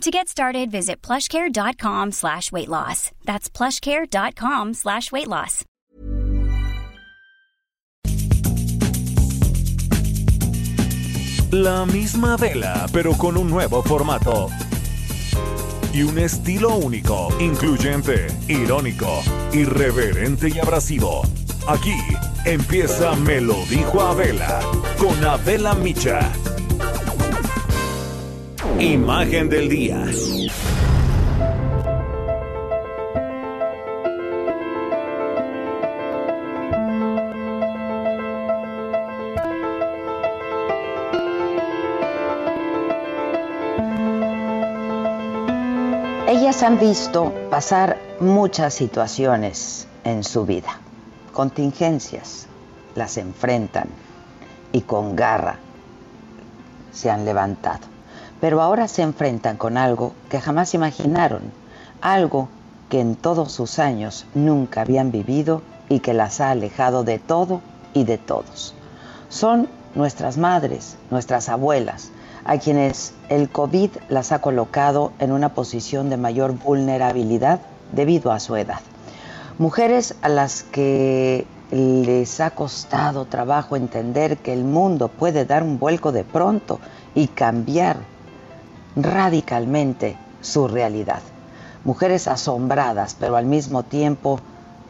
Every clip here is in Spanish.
To get started, visit plushcare.com slash weight loss. That's plushcare.com slash weight loss. La misma vela, pero con un nuevo formato. Y un estilo único, incluyente, irónico, irreverente y abrasivo. Aquí empieza Me lo dijo Abela, con Abela Micha. Imagen del día. Ellas han visto pasar muchas situaciones en su vida, contingencias, las enfrentan y con garra se han levantado pero ahora se enfrentan con algo que jamás imaginaron, algo que en todos sus años nunca habían vivido y que las ha alejado de todo y de todos. Son nuestras madres, nuestras abuelas, a quienes el COVID las ha colocado en una posición de mayor vulnerabilidad debido a su edad. Mujeres a las que les ha costado trabajo entender que el mundo puede dar un vuelco de pronto y cambiar radicalmente su realidad. Mujeres asombradas, pero al mismo tiempo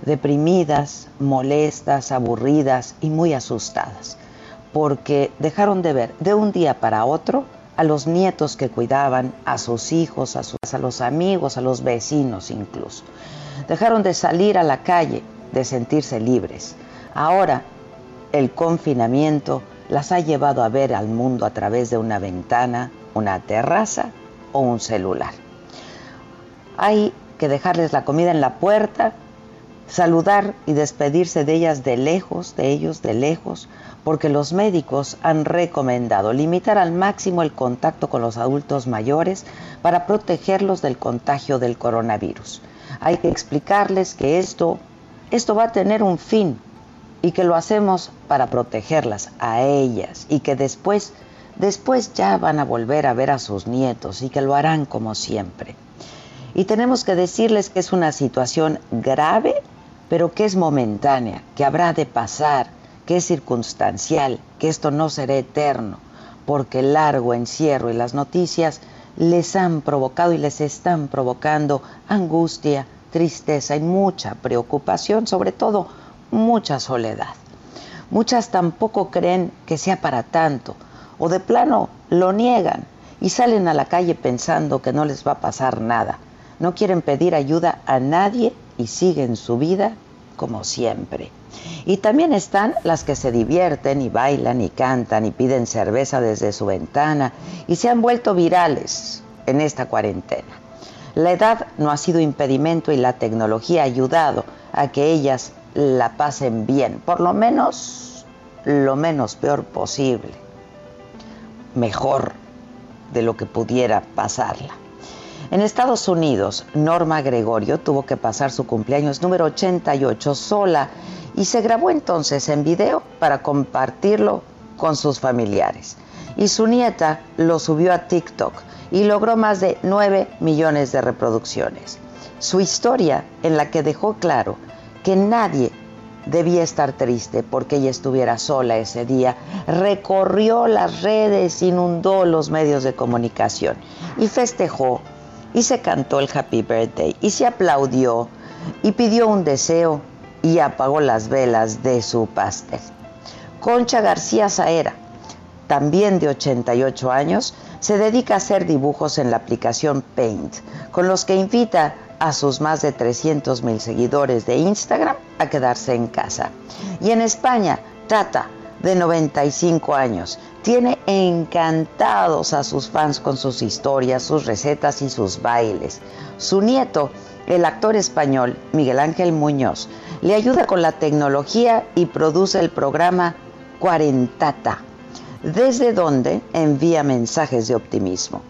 deprimidas, molestas, aburridas y muy asustadas, porque dejaron de ver de un día para otro a los nietos que cuidaban, a sus hijos, a, sus, a los amigos, a los vecinos incluso. Dejaron de salir a la calle, de sentirse libres. Ahora el confinamiento las ha llevado a ver al mundo a través de una ventana, una terraza o un celular. Hay que dejarles la comida en la puerta, saludar y despedirse de ellas de lejos, de ellos de lejos, porque los médicos han recomendado limitar al máximo el contacto con los adultos mayores para protegerlos del contagio del coronavirus. Hay que explicarles que esto, esto va a tener un fin y que lo hacemos para protegerlas a ellas y que después después ya van a volver a ver a sus nietos y que lo harán como siempre. Y tenemos que decirles que es una situación grave, pero que es momentánea, que habrá de pasar, que es circunstancial, que esto no será eterno, porque el largo encierro y las noticias les han provocado y les están provocando angustia, tristeza y mucha preocupación, sobre todo mucha soledad. Muchas tampoco creen que sea para tanto, o de plano lo niegan y salen a la calle pensando que no les va a pasar nada. No quieren pedir ayuda a nadie y siguen su vida como siempre. Y también están las que se divierten y bailan y cantan y piden cerveza desde su ventana y se han vuelto virales en esta cuarentena. La edad no ha sido impedimento y la tecnología ha ayudado a que ellas la pasen bien, por lo menos lo menos peor posible mejor de lo que pudiera pasarla. En Estados Unidos, Norma Gregorio tuvo que pasar su cumpleaños número 88 sola y se grabó entonces en video para compartirlo con sus familiares. Y su nieta lo subió a TikTok y logró más de 9 millones de reproducciones. Su historia en la que dejó claro que nadie debía estar triste porque ella estuviera sola ese día. Recorrió las redes, inundó los medios de comunicación y festejó y se cantó el Happy Birthday y se aplaudió y pidió un deseo y apagó las velas de su pastel. Concha García Saera, también de 88 años, se dedica a hacer dibujos en la aplicación Paint, con los que invita a sus más de 300 mil seguidores de Instagram a quedarse en casa. Y en España trata de 95 años. Tiene encantados a sus fans con sus historias, sus recetas y sus bailes. Su nieto, el actor español Miguel Ángel Muñoz, le ayuda con la tecnología y produce el programa Cuarentata, desde donde envía mensajes de optimismo.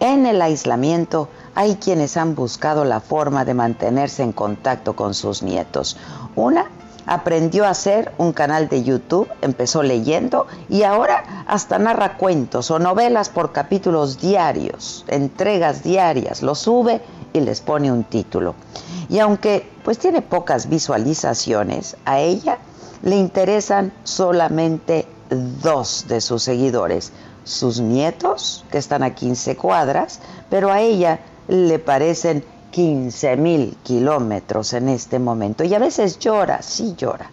En el aislamiento hay quienes han buscado la forma de mantenerse en contacto con sus nietos. Una aprendió a hacer un canal de YouTube, empezó leyendo y ahora hasta narra cuentos o novelas por capítulos diarios, entregas diarias, lo sube y les pone un título. Y aunque pues tiene pocas visualizaciones, a ella le interesan solamente dos de sus seguidores, sus nietos, que están a 15 cuadras, pero a ella le parecen 15 mil kilómetros en este momento. Y a veces llora, sí llora,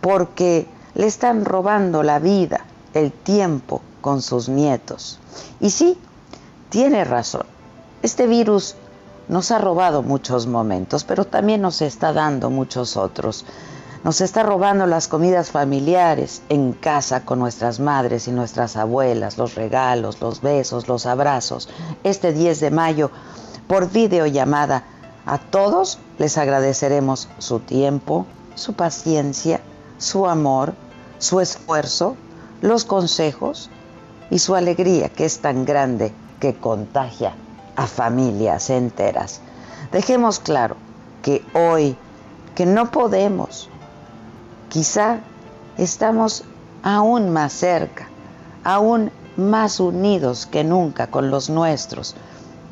porque le están robando la vida, el tiempo con sus nietos. Y sí, tiene razón. Este virus nos ha robado muchos momentos, pero también nos está dando muchos otros. Nos está robando las comidas familiares en casa con nuestras madres y nuestras abuelas, los regalos, los besos, los abrazos. Este 10 de mayo por videollamada. A todos les agradeceremos su tiempo, su paciencia, su amor, su esfuerzo, los consejos y su alegría que es tan grande que contagia a familias enteras. Dejemos claro que hoy, que no podemos, quizá estamos aún más cerca, aún más unidos que nunca con los nuestros,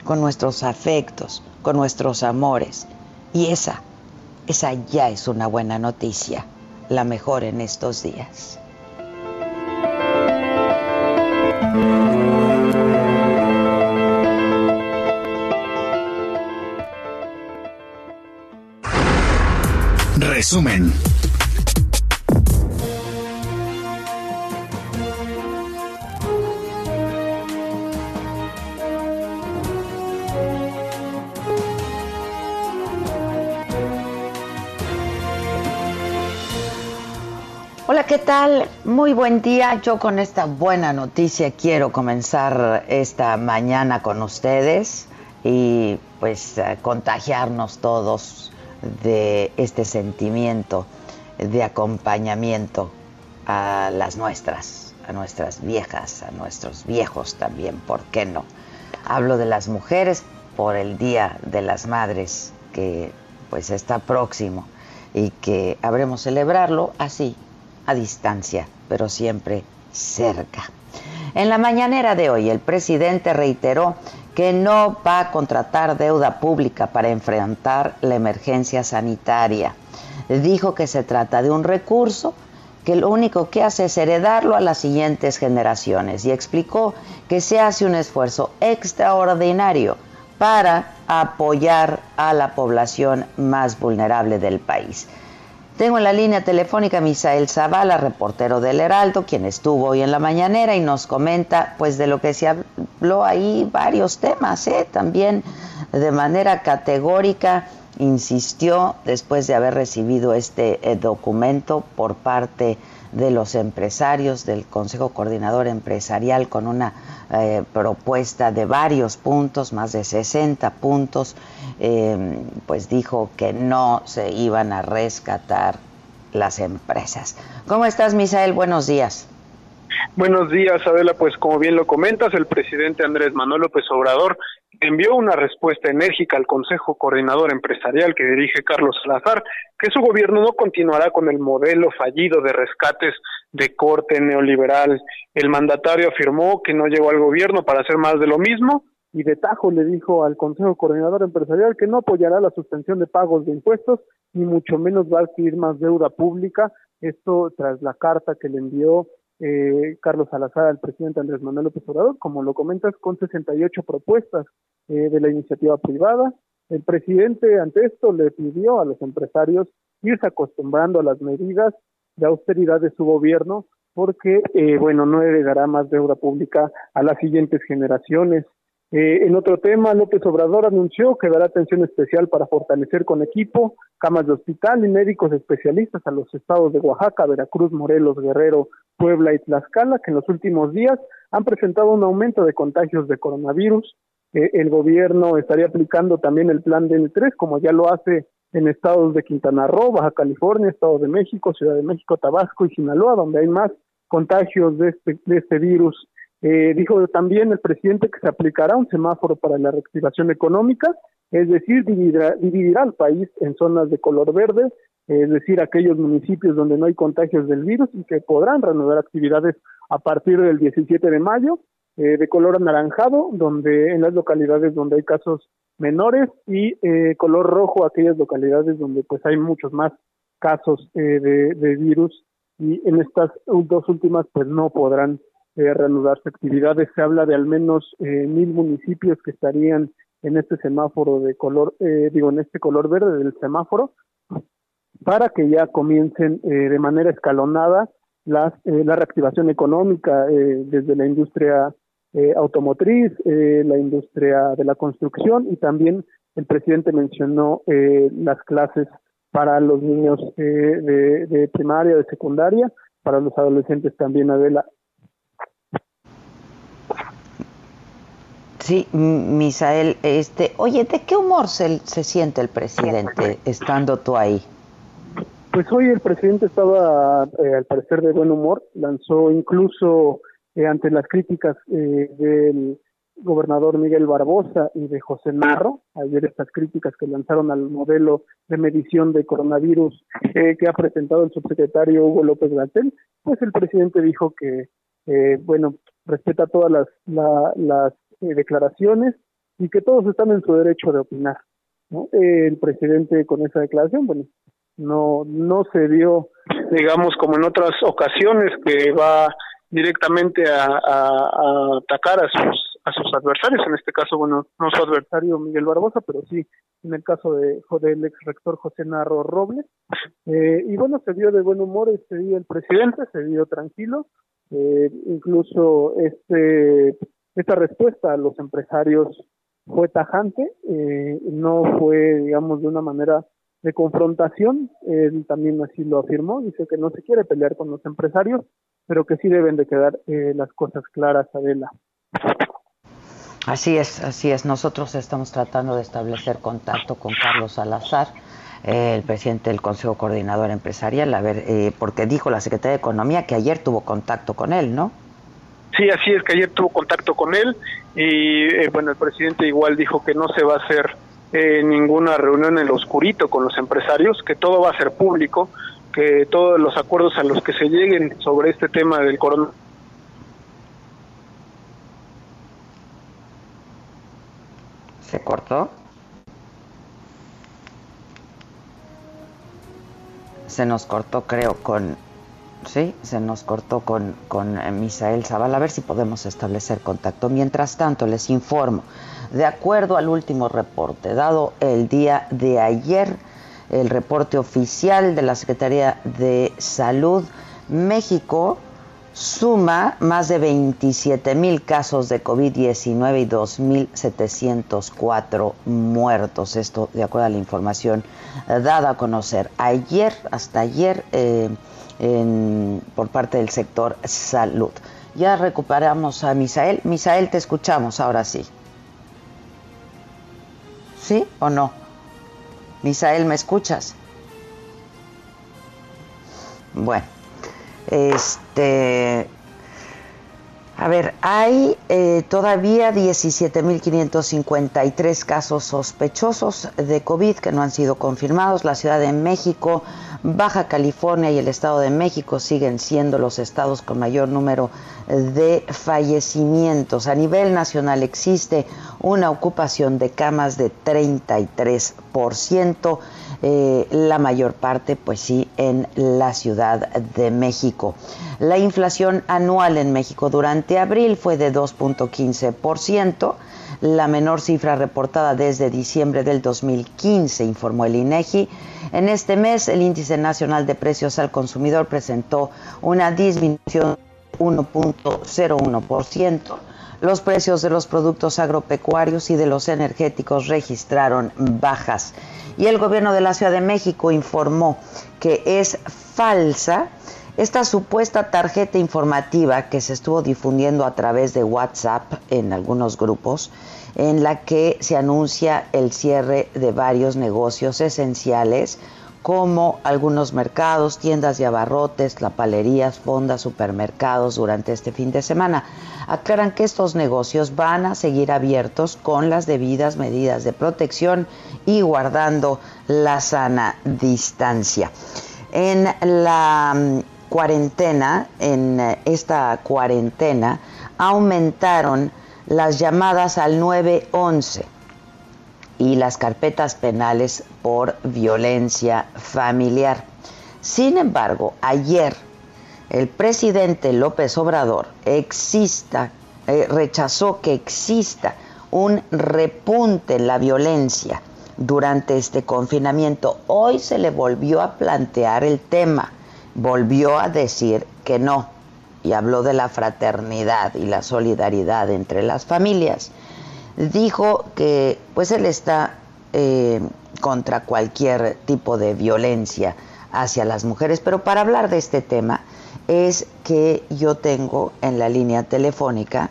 con nuestros afectos, con nuestros amores. Y esa, esa ya es una buena noticia, la mejor en estos días. Resumen. Tal? Muy buen día. Yo con esta buena noticia quiero comenzar esta mañana con ustedes y pues eh, contagiarnos todos de este sentimiento de acompañamiento a las nuestras, a nuestras viejas, a nuestros viejos también, ¿por qué no? Hablo de las mujeres por el Día de las Madres que pues está próximo y que habremos celebrarlo así a distancia, pero siempre cerca. En la mañanera de hoy, el presidente reiteró que no va a contratar deuda pública para enfrentar la emergencia sanitaria. Dijo que se trata de un recurso que lo único que hace es heredarlo a las siguientes generaciones y explicó que se hace un esfuerzo extraordinario para apoyar a la población más vulnerable del país. Tengo en la línea telefónica a Misael Zavala, reportero del Heraldo, quien estuvo hoy en la mañanera y nos comenta pues de lo que se habló ahí varios temas, ¿eh? también de manera categórica insistió después de haber recibido este eh, documento por parte de los empresarios del Consejo Coordinador Empresarial con una eh, propuesta de varios puntos, más de 60 puntos, eh, pues dijo que no se iban a rescatar las empresas. ¿Cómo estás, Misael? Buenos días. Buenos días, Adela. Pues como bien lo comentas, el presidente Andrés Manuel López Obrador envió una respuesta enérgica al Consejo Coordinador Empresarial que dirige Carlos Salazar, que su gobierno no continuará con el modelo fallido de rescates de corte neoliberal. El mandatario afirmó que no llegó al gobierno para hacer más de lo mismo y de tajo le dijo al Consejo Coordinador Empresarial que no apoyará la suspensión de pagos de impuestos ni mucho menos va a adquirir más deuda pública. Esto tras la carta que le envió eh, Carlos Salazar al presidente Andrés Manuel López Obrador, como lo comentas, con 68 propuestas eh, de la iniciativa privada. El presidente ante esto le pidió a los empresarios irse acostumbrando a las medidas de austeridad de su gobierno porque, eh, bueno, no heredará más deuda pública a las siguientes generaciones. Eh, en otro tema, López Obrador anunció que dará atención especial para fortalecer con equipo camas de hospital y médicos especialistas a los estados de Oaxaca, Veracruz, Morelos, Guerrero, Puebla y Tlaxcala, que en los últimos días han presentado un aumento de contagios de coronavirus. Eh, el gobierno estaría aplicando también el plan DN3, como ya lo hace en estados de Quintana Roo, Baja California, Estado de México, Ciudad de México, Tabasco y Sinaloa, donde hay más contagios de este, de este virus. Eh, dijo también el presidente que se aplicará un semáforo para la reactivación económica, es decir, dividirá, dividirá al país en zonas de color verde, es decir, aquellos municipios donde no hay contagios del virus y que podrán reanudar actividades a partir del 17 de mayo, eh, de color anaranjado, donde en las localidades donde hay casos menores y eh, color rojo aquellas localidades donde pues hay muchos más casos de, de virus y en estas dos últimas pues no podrán eh, reanudarse actividades. Se habla de al menos eh, mil municipios que estarían en este semáforo de color, eh, digo, en este color verde del semáforo, para que ya comiencen eh, de manera escalonada las, la reactivación económica desde la industria automotriz, la industria de la construcción y también el presidente mencionó las clases para los niños de, de primaria, de secundaria, para los adolescentes también, Adela. Sí, Misael, este, oye, ¿de qué humor se, se siente el presidente estando tú ahí? Pues hoy el presidente estaba, eh, al parecer, de buen humor. Lanzó incluso eh, ante las críticas eh, del gobernador Miguel Barbosa y de José Narro, ayer estas críticas que lanzaron al modelo de medición de coronavirus que ha presentado el subsecretario Hugo López Gatel, pues el presidente dijo que, bueno, respeta todas las, las eh, declaraciones y que todos están en su derecho de opinar. ¿no? el presidente con esa declaración, bueno, no, no se dio, digamos, como en otras ocasiones, que va directamente a, atacar a sus, a sus adversarios, en este caso, bueno, no su adversario Miguel Barbosa, pero sí en el caso de, del ex rector José Narro Robles. Eh, y bueno, se dio de buen humor este día el presidente, se dio tranquilo, eh, incluso este esta respuesta a los empresarios fue tajante, eh, no fue, digamos, de una manera de confrontación, él también así lo afirmó, dice que no se quiere pelear con los empresarios, pero que sí deben de quedar eh, las cosas claras, Adela. Así es, así es. Nosotros estamos tratando de establecer contacto con Carlos Salazar, el presidente del Consejo Coordinador Empresarial, a ver, eh, porque dijo la Secretaría de Economía que ayer tuvo contacto con él, ¿no? Sí, así es que ayer tuvo contacto con él y eh, bueno, el presidente igual dijo que no se va a hacer eh, ninguna reunión en lo oscurito con los empresarios, que todo va a ser público, que todos los acuerdos a los que se lleguen sobre este tema del coronavirus ¿Se cortó? Se nos cortó, creo, con Sí, se nos cortó con, con eh, Misael Zaval. A ver si podemos establecer contacto. Mientras tanto, les informo, de acuerdo al último reporte dado el día de ayer, el reporte oficial de la Secretaría de Salud, México suma más de 27 mil casos de COVID-19 y 2.704 muertos. Esto de acuerdo a la información dada a conocer ayer, hasta ayer. Eh, por parte del sector salud. Ya recuperamos a Misael. Misael, te escuchamos ahora sí. ¿Sí o no? Misael, ¿me escuchas? Bueno, este, a ver, hay eh, todavía 17.553 casos sospechosos de COVID que no han sido confirmados. La Ciudad de México, Baja California y el Estado de México siguen siendo los estados con mayor número de fallecimientos. A nivel nacional existe una ocupación de camas de 33%. Eh, la mayor parte, pues sí, en la Ciudad de México. La inflación anual en México durante abril fue de 2.15%, la menor cifra reportada desde diciembre del 2015, informó el INEGI. En este mes, el índice nacional de precios al consumidor presentó una disminución de 1.01%, Los precios de los productos agropecuarios y de los energéticos registraron bajas. Y el gobierno de la Ciudad de México informó que es falsa esta supuesta tarjeta informativa que se estuvo difundiendo a través de WhatsApp en algunos grupos, en la que se anuncia el cierre de varios negocios esenciales como algunos mercados, tiendas de abarrotes, lapalerías, fondas, supermercados durante este fin de semana. Aclaran que estos negocios van a seguir abiertos con las debidas medidas de protección y guardando la sana distancia. En la mm, cuarentena, en eh, esta cuarentena, aumentaron las llamadas al 911 y las carpetas penales por violencia familiar. Sin embargo, ayer el presidente López Obrador exista, eh, rechazó que exista un repunte en la violencia durante este confinamiento. Hoy se le volvió a plantear el tema, volvió a decir que no y habló de la fraternidad y la solidaridad entre las familias dijo que pues él está eh, contra cualquier tipo de violencia hacia las mujeres, pero para hablar de este tema es que yo tengo en la línea telefónica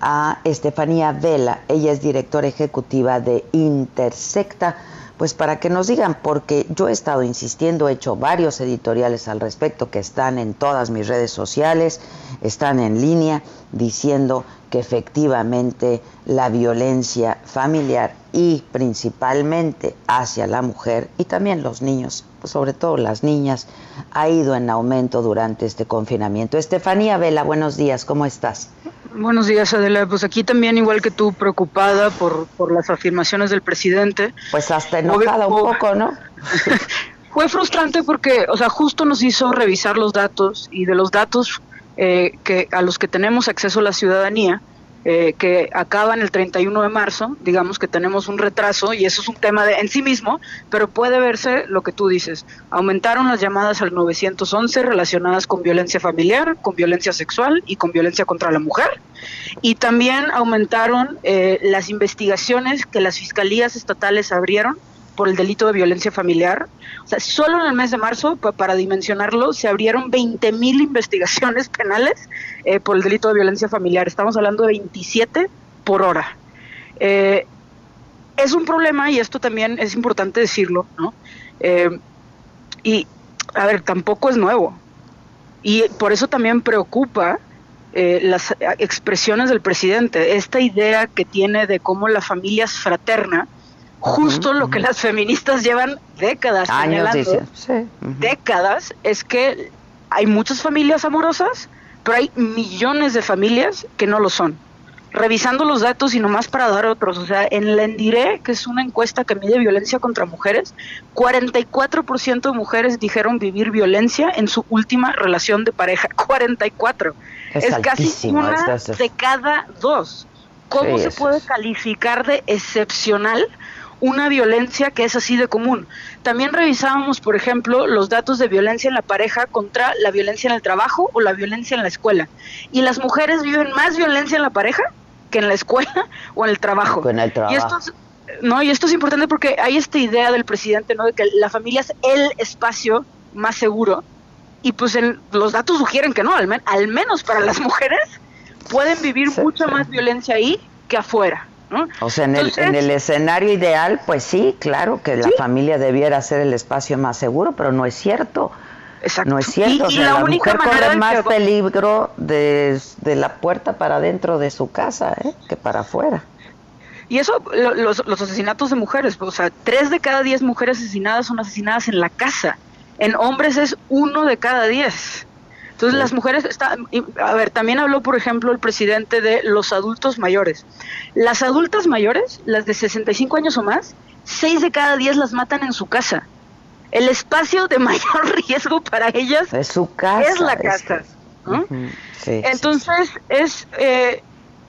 a Estefanía Vela, ella es directora ejecutiva de Intersecta, pues para que nos digan, porque yo he estado insistiendo, he hecho varios editoriales al respecto que están en todas mis redes sociales, están en línea, diciendo que efectivamente la violencia familiar y principalmente hacia la mujer y también los niños, sobre todo las niñas, ha ido en aumento durante este confinamiento. Estefanía Vela, buenos días, ¿cómo estás? Buenos días, Adela. Pues aquí también, igual que tú, preocupada por, por las afirmaciones del presidente. Pues hasta enojada un poco, ¿no? Fue frustrante porque, o sea, justo nos hizo revisar los datos y de los datos eh, que a los que tenemos acceso la ciudadanía, eh, que acaban el 31 de marzo, digamos que tenemos un retraso y eso es un tema de, en sí mismo, pero puede verse lo que tú dices. Aumentaron las llamadas al 911 relacionadas con violencia familiar, con violencia sexual y con violencia contra la mujer. Y también aumentaron eh, las investigaciones que las fiscalías estatales abrieron por el delito de violencia familiar. O sea, solo en el mes de marzo, para dimensionarlo, se abrieron 20 mil investigaciones penales eh, por el delito de violencia familiar. Estamos hablando de 27 por hora. Eh, es un problema y esto también es importante decirlo, ¿no? Eh, y, a ver, tampoco es nuevo. Y por eso también preocupa las expresiones del presidente, esta idea que tiene de cómo la familia es fraterna, justo lo que las feministas llevan décadas Años, décadas, es que hay muchas familias amorosas, pero hay millones de familias que no lo son. Revisando los datos y nomás para dar otros, o sea, en la Endiré, que es una encuesta que mide violencia contra mujeres, 44% de mujeres dijeron vivir violencia en su última relación de pareja. 44. Es, casi una de cada dos. ¿Cómo se puede calificar de excepcional una violencia que es así de común. También revisábamos, por ejemplo, los datos de violencia en la pareja contra la violencia en el trabajo o la violencia en la escuela. Y las mujeres viven más violencia en la pareja que en la escuela o en el trabajo. Y esto es, no, y esto es importante porque hay esta idea del presidente, ¿no? De que la familia es el espacio más seguro. Y pues los datos sugieren que no, al, menos para las mujeres pueden vivir mucha más violencia ahí que afuera. O sea, en, el, en el escenario ideal, pues sí, claro que la familia debiera ser el espacio más seguro, pero no es cierto. Exacto. No es cierto. o sea, la, mujer corre más peligro desde la puerta para adentro de su casa ¿eh? que para afuera. Y eso, los, los asesinatos de mujeres, o sea, tres de cada diez mujeres asesinadas son asesinadas en la casa. En hombres es uno de cada diez. Entonces las mujeres, están, a ver, también habló, por ejemplo, el presidente de los adultos mayores. Las adultas mayores, las de 65 años o más, seis de cada diez las matan en su casa. El espacio de mayor riesgo para ellas es su casa. Es la casa. Entonces es eh,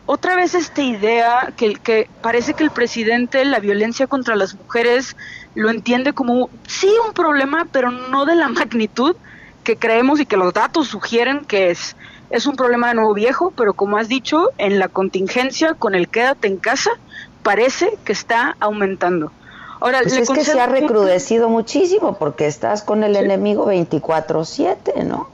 otra vez esta idea que, que parece que el presidente la violencia contra las mujeres lo entiende como sí un problema, pero no de la magnitud que creemos y que los datos sugieren que es es un problema de nuevo viejo, pero como has dicho, en la contingencia con el quédate en casa parece que está aumentando. Ahora, pues es que se ha recrudecido muchísimo porque estás con el enemigo 24/7, ¿no?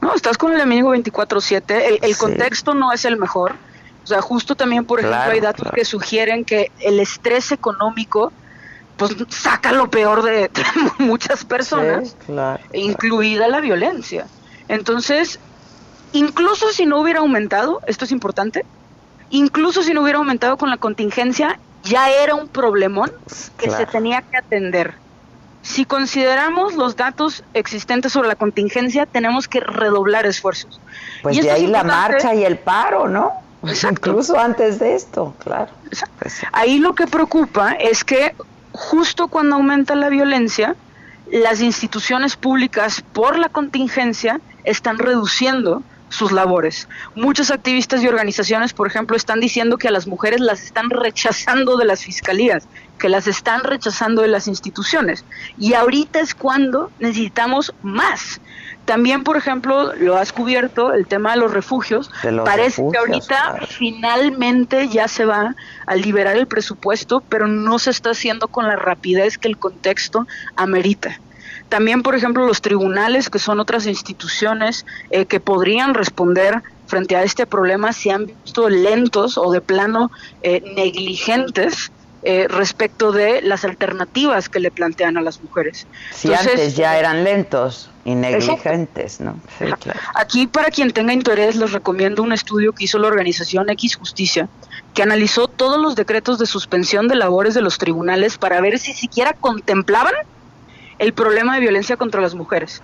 No, estás con el enemigo 24/7, el, contexto no es el mejor. O sea, justo también, por ejemplo, hay datos que sugieren que el estrés económico pues saca lo peor de, muchas personas, incluida la violencia. Entonces, incluso si no hubiera aumentado, esto es importante, incluso si no hubiera aumentado con la contingencia, ya era un problemón que se tenía que atender. Si consideramos los datos existentes sobre la contingencia, tenemos que redoblar esfuerzos. Pues de ahí la marcha y el paro, ¿no? Incluso antes de esto, claro. Pues ahí lo que preocupa es que justo cuando aumenta la violencia, las instituciones públicas por la contingencia están reduciendo sus labores. Muchos activistas y organizaciones, por ejemplo, están diciendo que a las mujeres las están rechazando de las fiscalías, que las están rechazando de las instituciones. Y ahorita es cuando necesitamos más. También, por ejemplo, lo has cubierto, el tema de los refugios. Parece que ahorita finalmente ya se va a liberar el presupuesto, pero no se está haciendo con la rapidez que el contexto amerita. También, por ejemplo, los tribunales, que son otras instituciones eh, que podrían responder frente a este problema, se han visto lentos o de plano eh, negligentes eh, respecto de las alternativas que le plantean a las mujeres. Si antes ya eran lentos y negligentes, ¿no? Aquí, para quien tenga interés, les recomiendo un estudio que hizo la organización X Justicia, que analizó todos los decretos de suspensión de labores de los tribunales para ver si siquiera contemplaban el problema de violencia contra las mujeres.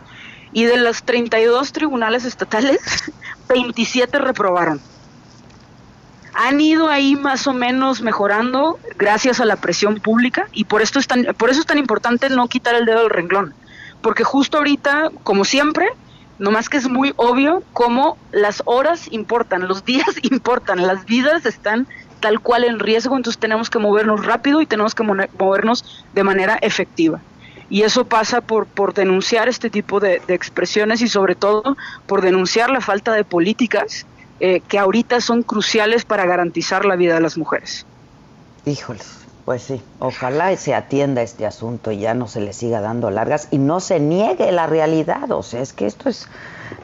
Y de los 32 tribunales estatales, 27 reprobaron. Han ido ahí más o menos mejorando gracias a la presión pública y por, esto es tan, por eso es tan importante no quitar el dedo del renglón. Porque justo ahorita, como siempre, nomás que es muy obvio cómo las horas importan, los días importan, las vidas están tal cual en riesgo, entonces tenemos que movernos rápido y tenemos que movernos de manera efectiva y eso pasa por, por denunciar este tipo de, expresiones y sobre todo por denunciar la falta de políticas eh, que ahorita son cruciales para garantizar la vida de las mujeres. Híjoles, pues sí, ojalá se atienda este asunto y ya no se le siga dando largas y no se niegue la realidad, o sea, es que esto es,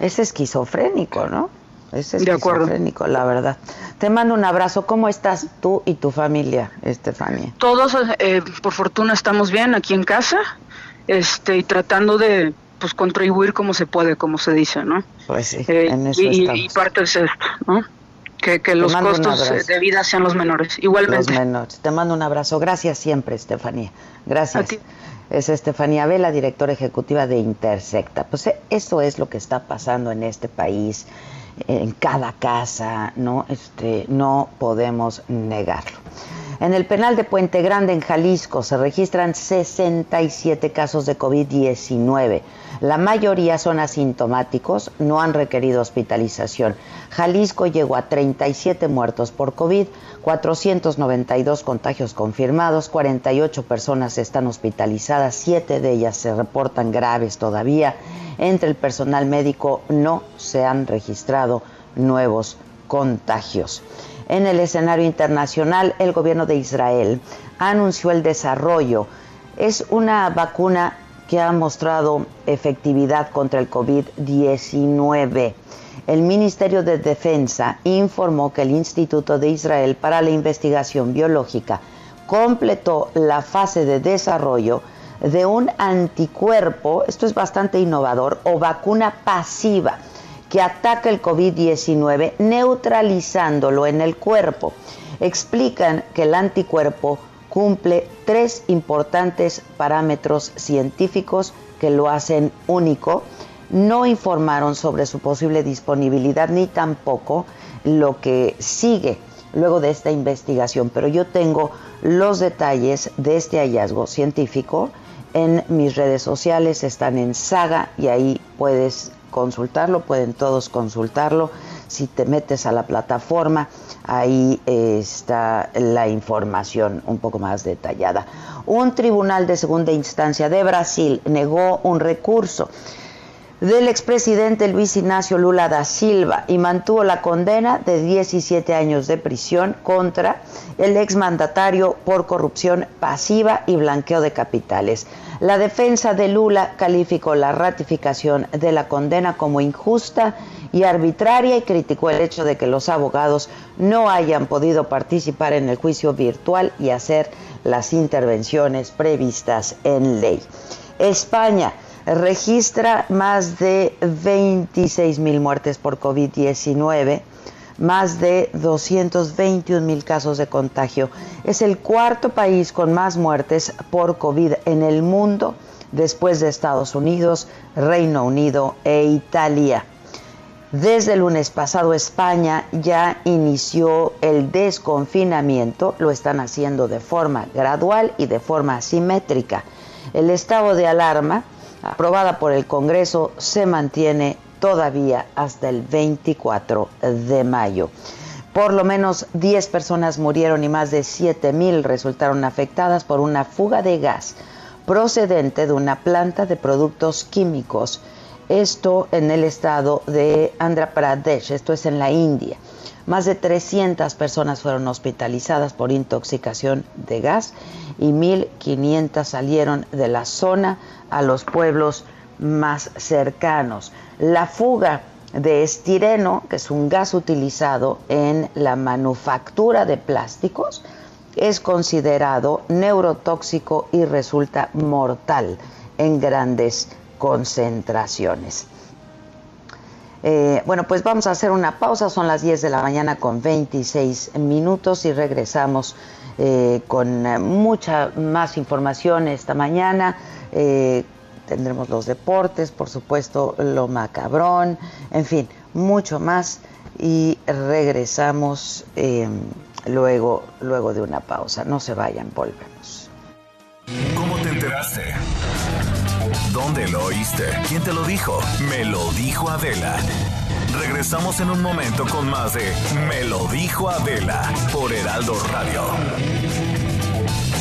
es esquizofrénico, ¿no? Es esquizofrénico, la verdad. Te mando un abrazo. ¿Cómo estás tú y tu familia, Estefania? Todos, eh, por fortuna, estamos bien aquí en casa este, y tratando de pues contribuir como se puede, como se dice, ¿no? Pues sí, eh, en eso y, y, parte es esto, ¿no? Que, que los costos de vida sean los menores, igualmente. Los menores. Te mando un abrazo. Gracias siempre, Estefanía. Gracias. Es Estefanía Vela, directora ejecutiva de Intersecta. Pues eh, eso es lo que está pasando en este país, en cada casa, ¿no? Este, no podemos negarlo. En el penal de Puente Grande, en Jalisco, se registran 67 casos de COVID-19. La mayoría son asintomáticos, no han requerido hospitalización. Jalisco llegó a 37 muertos por COVID, 492 contagios confirmados, 48 personas están hospitalizadas, 7 de ellas se reportan graves todavía. Entre el personal médico no se han registrado nuevos contagios. En el escenario internacional, el gobierno de Israel anunció el desarrollo. Es una vacuna que ha mostrado efectividad contra el COVID-19. El Ministerio de Defensa informó que el Instituto de Israel para la Investigación Biológica completó la fase de desarrollo de un anticuerpo, esto es bastante innovador, o vacuna pasiva que ataca el COVID-19 neutralizándolo en el cuerpo. Explican que el anticuerpo cumple tres importantes parámetros científicos que lo hacen único. No informaron sobre su posible disponibilidad ni tampoco lo que sigue luego de esta investigación, pero yo tengo los detalles de este hallazgo científico en mis redes sociales, están en Saga y ahí puedes consultarlo, pueden todos consultarlo. Si te metes a la plataforma, ahí está la información un poco más detallada. Un tribunal de segunda instancia de Brasil negó un recurso del expresidente Luis Ignacio Lula da Silva y mantuvo la condena de 17 años de prisión contra el exmandatario por corrupción pasiva y blanqueo de capitales. La defensa de Lula calificó la ratificación de la condena como injusta y arbitraria y criticó el hecho de que los abogados no hayan podido participar en el juicio virtual y hacer las intervenciones previstas en ley. España registra más de 26 mil muertes por COVID-19, más de 221 mil casos de contagio. Es el cuarto país con más muertes por COVID en el mundo después de Estados Unidos, Reino Unido e Italia. Desde el lunes pasado España ya inició el desconfinamiento, lo están haciendo de forma gradual y de forma simétrica. El estado de alarma aprobada por el Congreso se mantiene todavía hasta el 24 de mayo. Por lo menos 10 personas murieron y más de 7 mil resultaron afectadas por una fuga de gas procedente de una planta de productos químicos. Esto en el estado de Andhra Pradesh, esto es en la India. Más de 300 personas fueron hospitalizadas por intoxicación de gas y 1.500 salieron de la zona a los pueblos más cercanos. La fuga de estireno, que es un gas utilizado en la manufactura de plásticos, es considerado neurotóxico y resulta mortal en grandes concentraciones. Eh, bueno, pues vamos a hacer una pausa, son las 10 de la mañana con 26 minutos y regresamos eh, con eh, mucha más información esta mañana. Tendremos los deportes, por supuesto, lo macabrón, en fin, mucho más y regresamos em, luego, luego de una pausa. No se vayan, volvemos. ¿Cómo te enteraste? ¿Dónde lo oíste? ¿Quién te lo dijo? Me lo dijo Adela. Regresamos en un momento con más de Me lo dijo Adela por Heraldo Radio.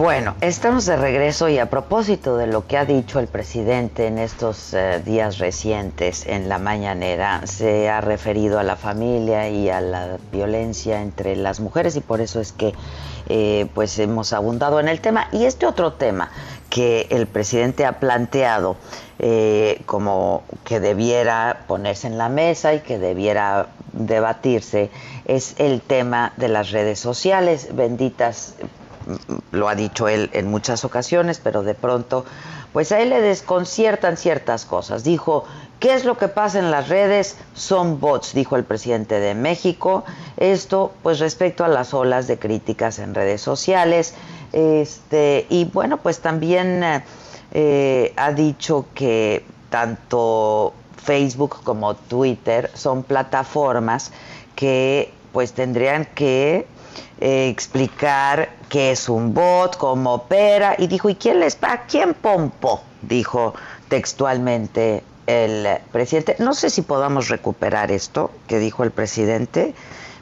Bueno, estamos de regreso y a propósito de lo que ha dicho el presidente en estos eh, días recientes en la mañanera, se ha referido a la familia y a la violencia entre las mujeres y por eso es que eh, pues hemos abundado en el tema. Y este otro tema que el presidente ha planteado eh, como que debiera ponerse en la mesa y que debiera debatirse es el tema de las redes sociales, benditas lo ha dicho él en muchas ocasiones, pero de pronto, pues a él le desconciertan ciertas cosas. Dijo, ¿qué es lo que pasa en las redes? Son bots, dijo el presidente de México. Esto, pues respecto a las olas de críticas en redes sociales. Este, y bueno, pues también eh, ha dicho que tanto Facebook como Twitter son plataformas que pues tendrían que eh, explicar qué es un bot, cómo opera, y dijo, ¿y quién les paga? ¿Quién pompó? Dijo textualmente el presidente. No sé si podamos recuperar esto que dijo el presidente,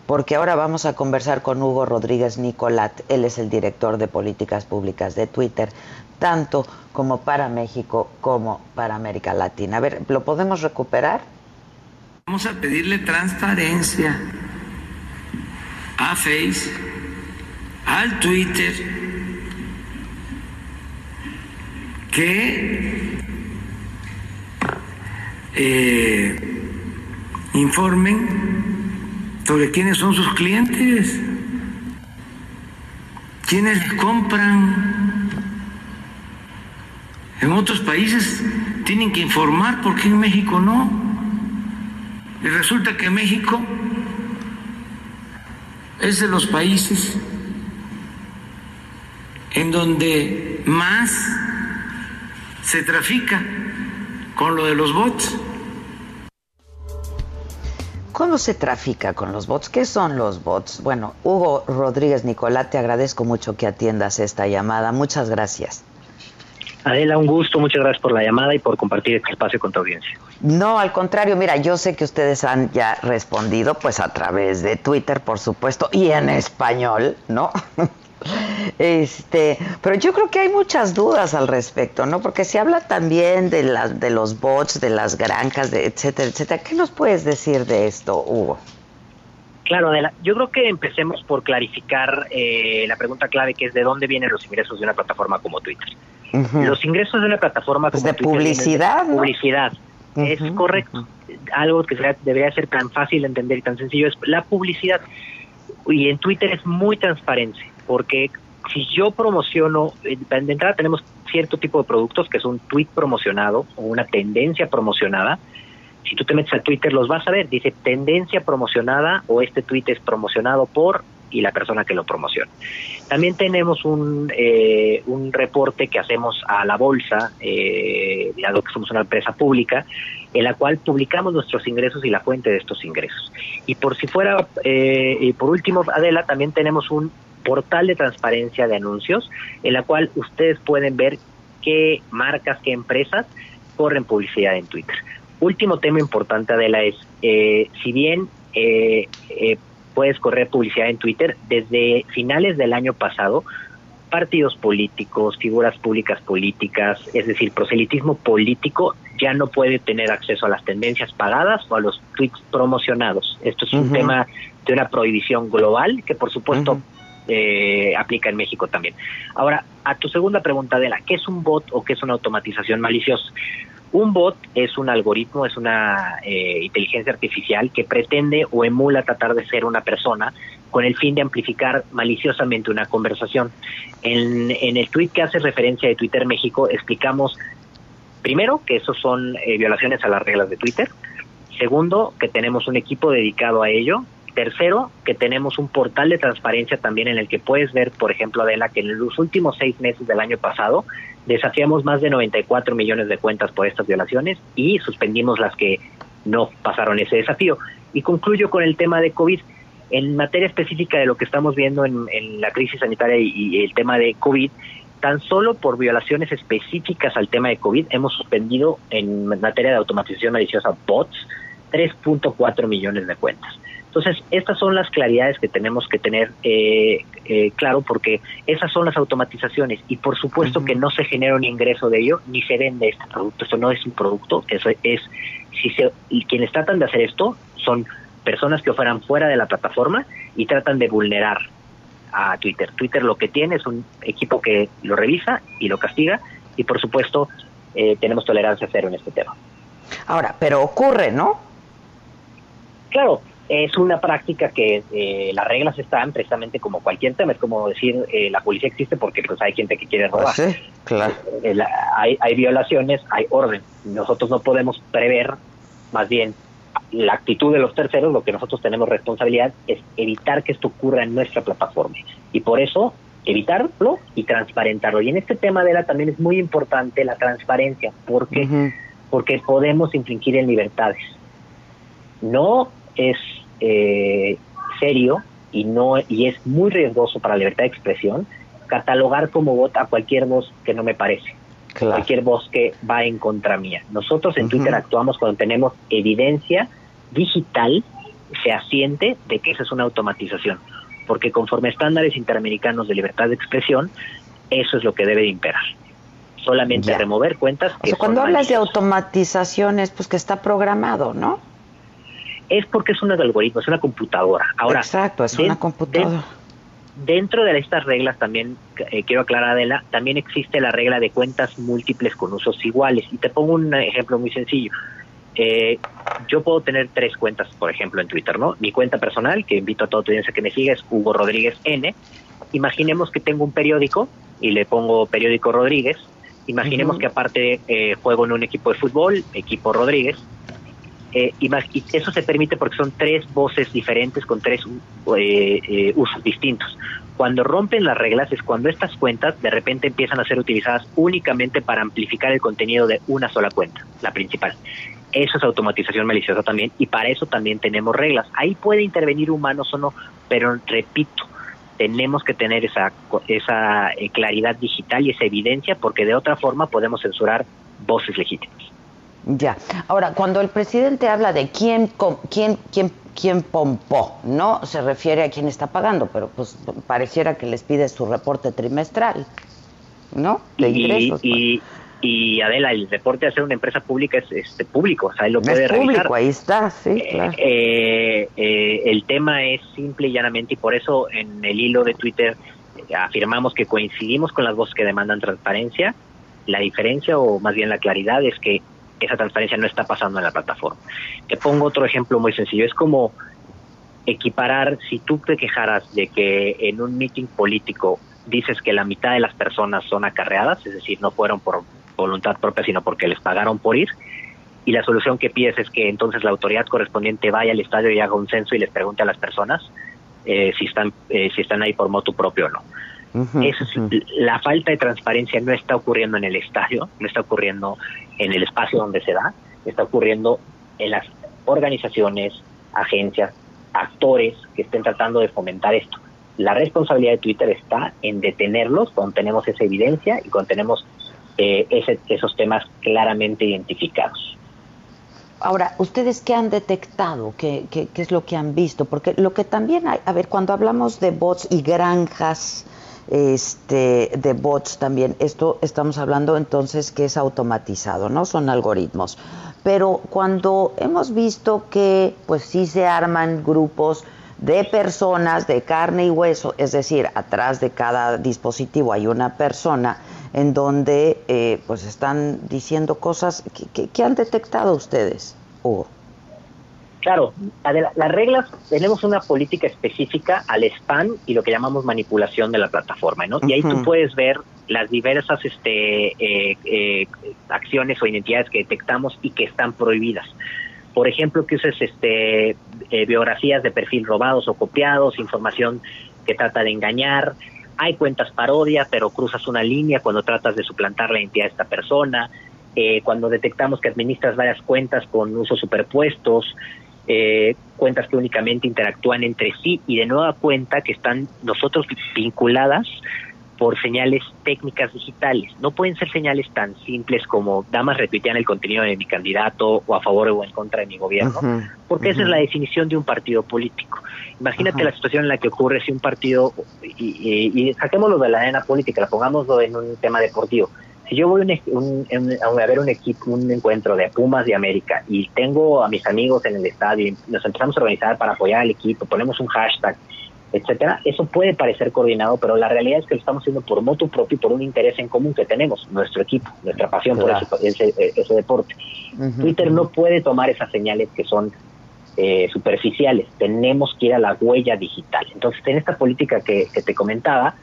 porque ahora vamos a conversar con Hugo Rodríguez Nicolat. Él es el director de políticas públicas de Twitter, tanto como para México como para América Latina. A ver, ¿lo podemos recuperar? Vamos a pedirle transparencia a Face, al Twitter, que eh, informen sobre quiénes son sus clientes, quiénes compran. En otros países tienen que informar, porque en México no? Y resulta que México es de los países en donde más se trafica con lo de los bots. ¿Cómo se trafica con los bots? ¿Qué son los bots? Bueno, Hugo Rodríguez Nicolás, te agradezco mucho que atiendas esta llamada. Muchas gracias. Adela, un gusto, muchas gracias por la llamada y por compartir este espacio con tu audiencia. No, al contrario, mira, yo sé que ustedes han ya respondido pues a través de Twitter, por supuesto, y en español, ¿no? Este, pero yo creo que hay muchas dudas al respecto, ¿no? Porque se habla también de las de los bots, de las granjas, de etcétera, etcétera. ¿Qué nos puedes decir de esto, Hugo? Claro, Adela, yo creo que empecemos por clarificar eh, la pregunta clave que es de dónde vienen los ingresos de una plataforma como Twitter. Los ingresos de una plataforma pues como de publicidad, de publicidad. Es correcto. Algo que debería ser tan fácil de entender y tan sencillo es la publicidad. Y en Twitter es muy transparente porque si yo promociono, eh, de entrada tenemos cierto tipo de productos que es un tweet promocionado o una tendencia promocionada. Si tú te metes a Twitter los vas a ver, dice tendencia promocionada o este tweet es promocionado por y la persona que lo promociona. También tenemos un, eh, un reporte que hacemos a la bolsa, eh, dado que somos una empresa pública, en la cual publicamos nuestros ingresos y la fuente de estos ingresos. Y por si fuera, eh, y por último, Adela, también tenemos un portal de transparencia de anuncios, en la cual ustedes pueden ver qué marcas, qué empresas corren publicidad en Twitter. Último tema importante, Adela, es, eh, si bien eh, eh, puedes correr publicidad en Twitter, desde finales del año pasado, partidos políticos, figuras públicas políticas, es decir, proselitismo político, ya no puede tener acceso a las tendencias pagadas o a los tweets promocionados. Esto es un tema de una prohibición global que, por supuesto, eh, aplica en México también. Ahora, a tu segunda pregunta, Adela, ¿qué es un bot o qué es una automatización maliciosa? Un bot es un algoritmo, es una eh, inteligencia artificial que pretende o emula tratar de ser una persona con el fin de amplificar maliciosamente una conversación. En, en el tweet que hace referencia de Twitter México explicamos, primero, que esos son eh, violaciones a las reglas de Twitter. Segundo, que tenemos un equipo dedicado a ello. Tercero, que tenemos un portal de transparencia también en el que puedes ver, por ejemplo, Adela, que en los últimos seis meses del año pasado desafiamos más de 94 millones de cuentas por estas violaciones y suspendimos las que no pasaron ese desafío. Y concluyo con el tema de COVID. En materia específica de lo que estamos viendo en, la crisis sanitaria y, el tema de COVID, tan solo por violaciones específicas al tema de COVID hemos suspendido en materia de automatización maliciosa bots 3.4 millones de cuentas. Entonces, estas son las claridades que tenemos que tener eh, eh, claro porque esas son las automatizaciones y por supuesto que no se genera un ingreso de ello ni se vende este producto. Esto no es un producto, eso es, si se, quienes tratan de hacer esto son personas que operan fuera de la plataforma y tratan de vulnerar a Twitter. Twitter lo que tiene es un equipo que lo revisa y lo castiga y por supuesto eh, tenemos tolerancia cero en este tema. Ahora, pero ocurre, ¿no? Claro, es una práctica que eh, las reglas están precisamente como cualquier tema, es como decir eh, la policía existe porque pues hay gente que quiere robar. Pues sí, claro. Eh, hay, hay violaciones, hay orden. Nosotros no podemos prever, más bien, la actitud de los terceros, lo que nosotros tenemos responsabilidad es evitar que esto ocurra en nuestra plataforma. Y por eso, evitarlo y transparentarlo. Y en este tema de la también es muy importante la transparencia, porque porque podemos infringir en libertades. No es eh, serio y no y es muy riesgoso para la libertad de expresión catalogar como bot a cualquier voz que no me parece. Cualquier voz que va en contra mía. Nosotros en Twitter actuamos cuando tenemos evidencia digital fehaciente de que esa es una automatización. Porque conforme estándares interamericanos de libertad de expresión, eso es lo que debe de imperar. Solamente remover cuentas. Que cuando hablas de automatizaciones, pues que está programado, ¿no? Es porque es un algoritmo, es una computadora. Ahora, Exacto, es una computadora. dentro de estas reglas también, eh, quiero aclarar, Adela, también existe la regla de cuentas múltiples con usos iguales. Y te pongo un ejemplo muy sencillo. Eh, yo puedo tener tres cuentas, por ejemplo, en Twitter, ¿no? Mi cuenta personal, que invito a toda tu audiencia que me siga, es Hugo Rodríguez N. Imaginemos que tengo un periódico y le pongo periódico Rodríguez. Imaginemos que aparte eh, juego en un equipo de fútbol, equipo Rodríguez eh, y, eso se permite porque son tres voces diferentes con tres eh, eh, usos distintos. Cuando rompen las reglas es cuando estas cuentas de repente empiezan a ser utilizadas únicamente para amplificar el contenido de una sola cuenta, la principal. Eso es automatización maliciosa también y para eso también tenemos reglas. Ahí puede intervenir humanos o no, pero repito, tenemos que tener esa, esa eh, claridad digital y esa evidencia porque de otra forma podemos censurar voces legítimas. Ya. Ahora, cuando el presidente habla de quién, quién, quién, quién pompó, no se refiere a quién está pagando, pero pues pareciera que les pide su reporte trimestral, ¿no? De ingresos. Y, pues. y, Adela, el reporte de ser una empresa pública es este público, o sea, él lo puede es público, ahí está, sí, eh, claro. Eh, eh, el tema es simple y llanamente, y por eso en el hilo de Twitter afirmamos que coincidimos con las voces que demandan transparencia. La diferencia, o más bien la claridad, es que esa transparencia no está pasando en la plataforma. Te pongo otro ejemplo muy sencillo. Es como equiparar, si tú te quejaras de que en un meeting político dices que la mitad de las personas son acarreadas, es decir, no fueron por voluntad propia, sino porque les pagaron por ir, y la solución que pides es que entonces la autoridad correspondiente vaya al estadio y haga un censo y les pregunte a las personas eh, si están eh, si están ahí por moto propio o no. Eso la falta de transparencia no está ocurriendo en el estadio, no está ocurriendo en el espacio donde se da, está ocurriendo en las organizaciones, agencias, actores que estén tratando de fomentar esto. La responsabilidad de Twitter está en detenerlos cuando tenemos esa evidencia y cuando tenemos eh, esos temas claramente identificados. Ahora, ¿ustedes qué han detectado? ¿Qué, ¿Qué, qué, es lo que han visto? Porque lo que también hay, a ver, cuando hablamos de bots y granjas este, de bots también. Esto estamos hablando entonces que es automatizado, ¿no? Son algoritmos. Pero cuando hemos visto que pues sí se arman grupos de personas de carne y hueso, es decir, atrás de cada dispositivo hay una persona en donde eh, pues están diciendo cosas que, han detectado ustedes. Claro, las reglas, tenemos una política específica al spam y lo que llamamos manipulación de la plataforma, ¿no? Y ahí tú puedes ver las diversas este, eh, eh, acciones o identidades que detectamos y que están prohibidas. Por ejemplo, que uses este, eh, biografías de perfil robados o copiados, información que trata de engañar. Hay cuentas parodia, pero cruzas una línea cuando tratas de suplantar la identidad de esta persona. cuando detectamos que administras varias cuentas con usos superpuestos, eh, cuentas que únicamente interactúan entre sí y de nueva cuenta que están nosotros vinculadas por señales técnicas digitales. No pueden ser señales tan simples como damas retuitean el contenido de mi candidato o a favor o en contra de mi gobierno, porque esa es la definición de un partido político. Imagínate la situación en la que ocurre si un partido, y, y, saquémoslo de la arena política, la pongámoslo en un tema deportivo, si yo voy a ver un equipo, un encuentro de Pumas de América y tengo a mis amigos en el estadio y nos empezamos a organizar para apoyar al equipo, ponemos un hashtag, etcétera, eso puede parecer coordinado, pero la realidad es que lo estamos haciendo por moto propio y por un interés en común que tenemos, nuestro equipo, nuestra pasión por ese, ese, deporte. Twitter no puede tomar esas señales que son eh, superficiales, tenemos que ir a la huella digital. Entonces, en esta política que te comentaba,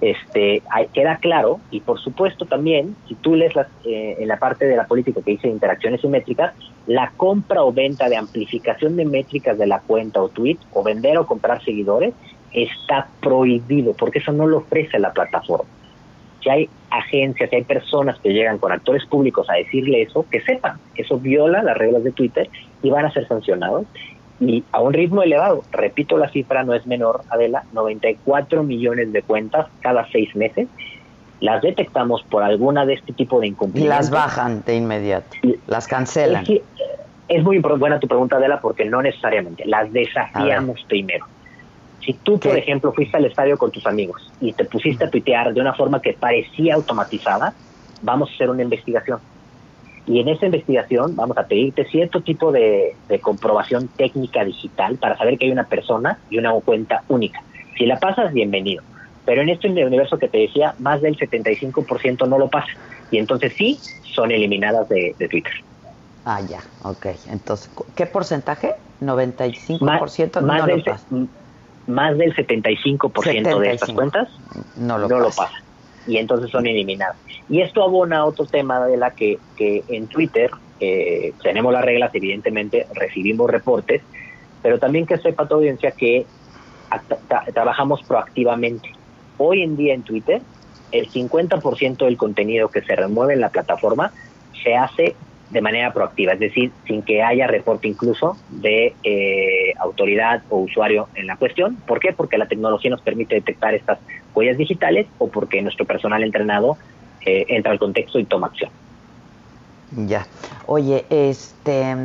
este, queda claro y por supuesto también, si tú lees eh, en la parte de la política que dice interacciones simétricas, la compra o venta de amplificación de métricas de la cuenta o tweet o vender o comprar seguidores está prohibido porque eso no lo ofrece la plataforma. Si hay agencias, si hay personas que llegan con actores públicos a decirle eso, que sepan, eso viola las reglas de Twitter y van a ser sancionados y a un ritmo elevado. Repito, la cifra no es menor, Adela, 94 millones de cuentas cada seis meses. Las detectamos por alguna de este tipo de incumplimientos. Las bajan de inmediato, las cancelan. Es, muy buena tu pregunta, Adela, porque no necesariamente. Las desafiamos primero. Si tú, por ejemplo, fuiste al estadio con tus amigos y te pusiste a tuitear de una forma que parecía automatizada, vamos a hacer una investigación y en esa investigación vamos a pedirte cierto tipo de, comprobación técnica digital para saber que hay una persona y una cuenta única. Si la pasas, bienvenido. Pero en este universo que te decía, más del 75% no lo pasa. Y entonces sí, son eliminadas de, Twitter. Ah, ya, ok. Entonces, ¿qué porcentaje? ¿95% más, más no del, lo pasa? Más del 75%, de estas cuentas no lo, lo pasa. Y entonces son eliminadas. Y esto abona a otro tema de la que, que en Twitter eh, tenemos las reglas, evidentemente recibimos reportes, pero también que sepa tu audiencia que trabajamos proactivamente. Hoy en día en Twitter, el 50% del contenido que se remueve en la plataforma se hace de manera proactiva, es decir, sin que haya reporte incluso de eh, autoridad o usuario en la cuestión. ¿Por qué? Porque la tecnología nos permite detectar estas huellas digitales o porque nuestro personal entrenado eh, entra al contexto y toma acción. Ya. Oye, este,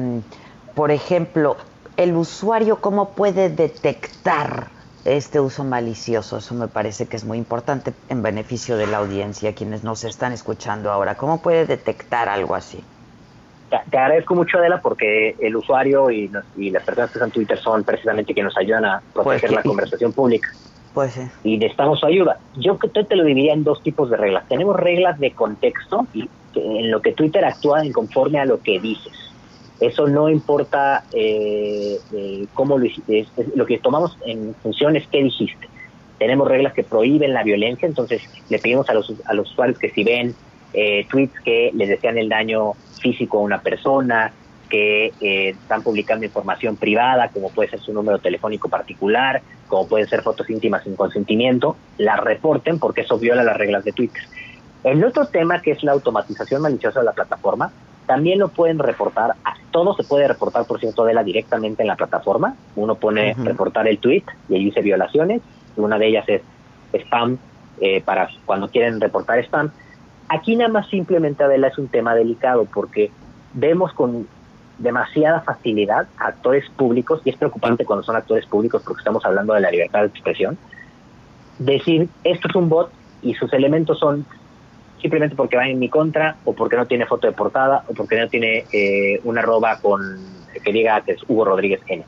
por ejemplo, el usuario cómo puede detectar este uso malicioso. Eso me parece que es muy importante en beneficio de la audiencia, quienes nos están escuchando ahora. ¿Cómo puede detectar algo así? Te, agradezco mucho, Adela, porque el usuario y, las personas que están en Twitter son precisamente quienes nos ayudan a proteger pues la conversación pública. Pues. Y necesitamos su ayuda. Yo te lo dividiría en dos tipos de reglas. Tenemos reglas de contexto en lo que Twitter actúa en conforme a lo que dices. Eso no importa eh, eh, cómo lo hiciste. lo que tomamos en función es qué dijiste. Tenemos reglas que prohíben la violencia, entonces le pedimos a los, a los usuarios que si ven eh, tweets que les desean el daño físico a una persona, que eh, están publicando información privada, como puede ser su número telefónico particular, como pueden ser fotos íntimas sin consentimiento, la reporten porque eso viola las reglas de Twitter. El otro tema que es la automatización maliciosa de la plataforma, también lo pueden reportar, todo se puede reportar, por cierto, de la directamente en la plataforma. Uno pone reportar el tweet y ahí dice violaciones, una de ellas es spam, eh, para cuando quieren reportar spam. Aquí nada más simplemente, Adela, es un tema delicado porque vemos con demasiada facilidad a actores públicos, y es preocupante cuando son actores públicos porque estamos hablando de la libertad de expresión, decir esto es un bot y sus elementos son simplemente porque va en mi contra o porque no tiene foto de portada o porque no tiene eh, una arroba con que diga que es Hugo Rodríguez N.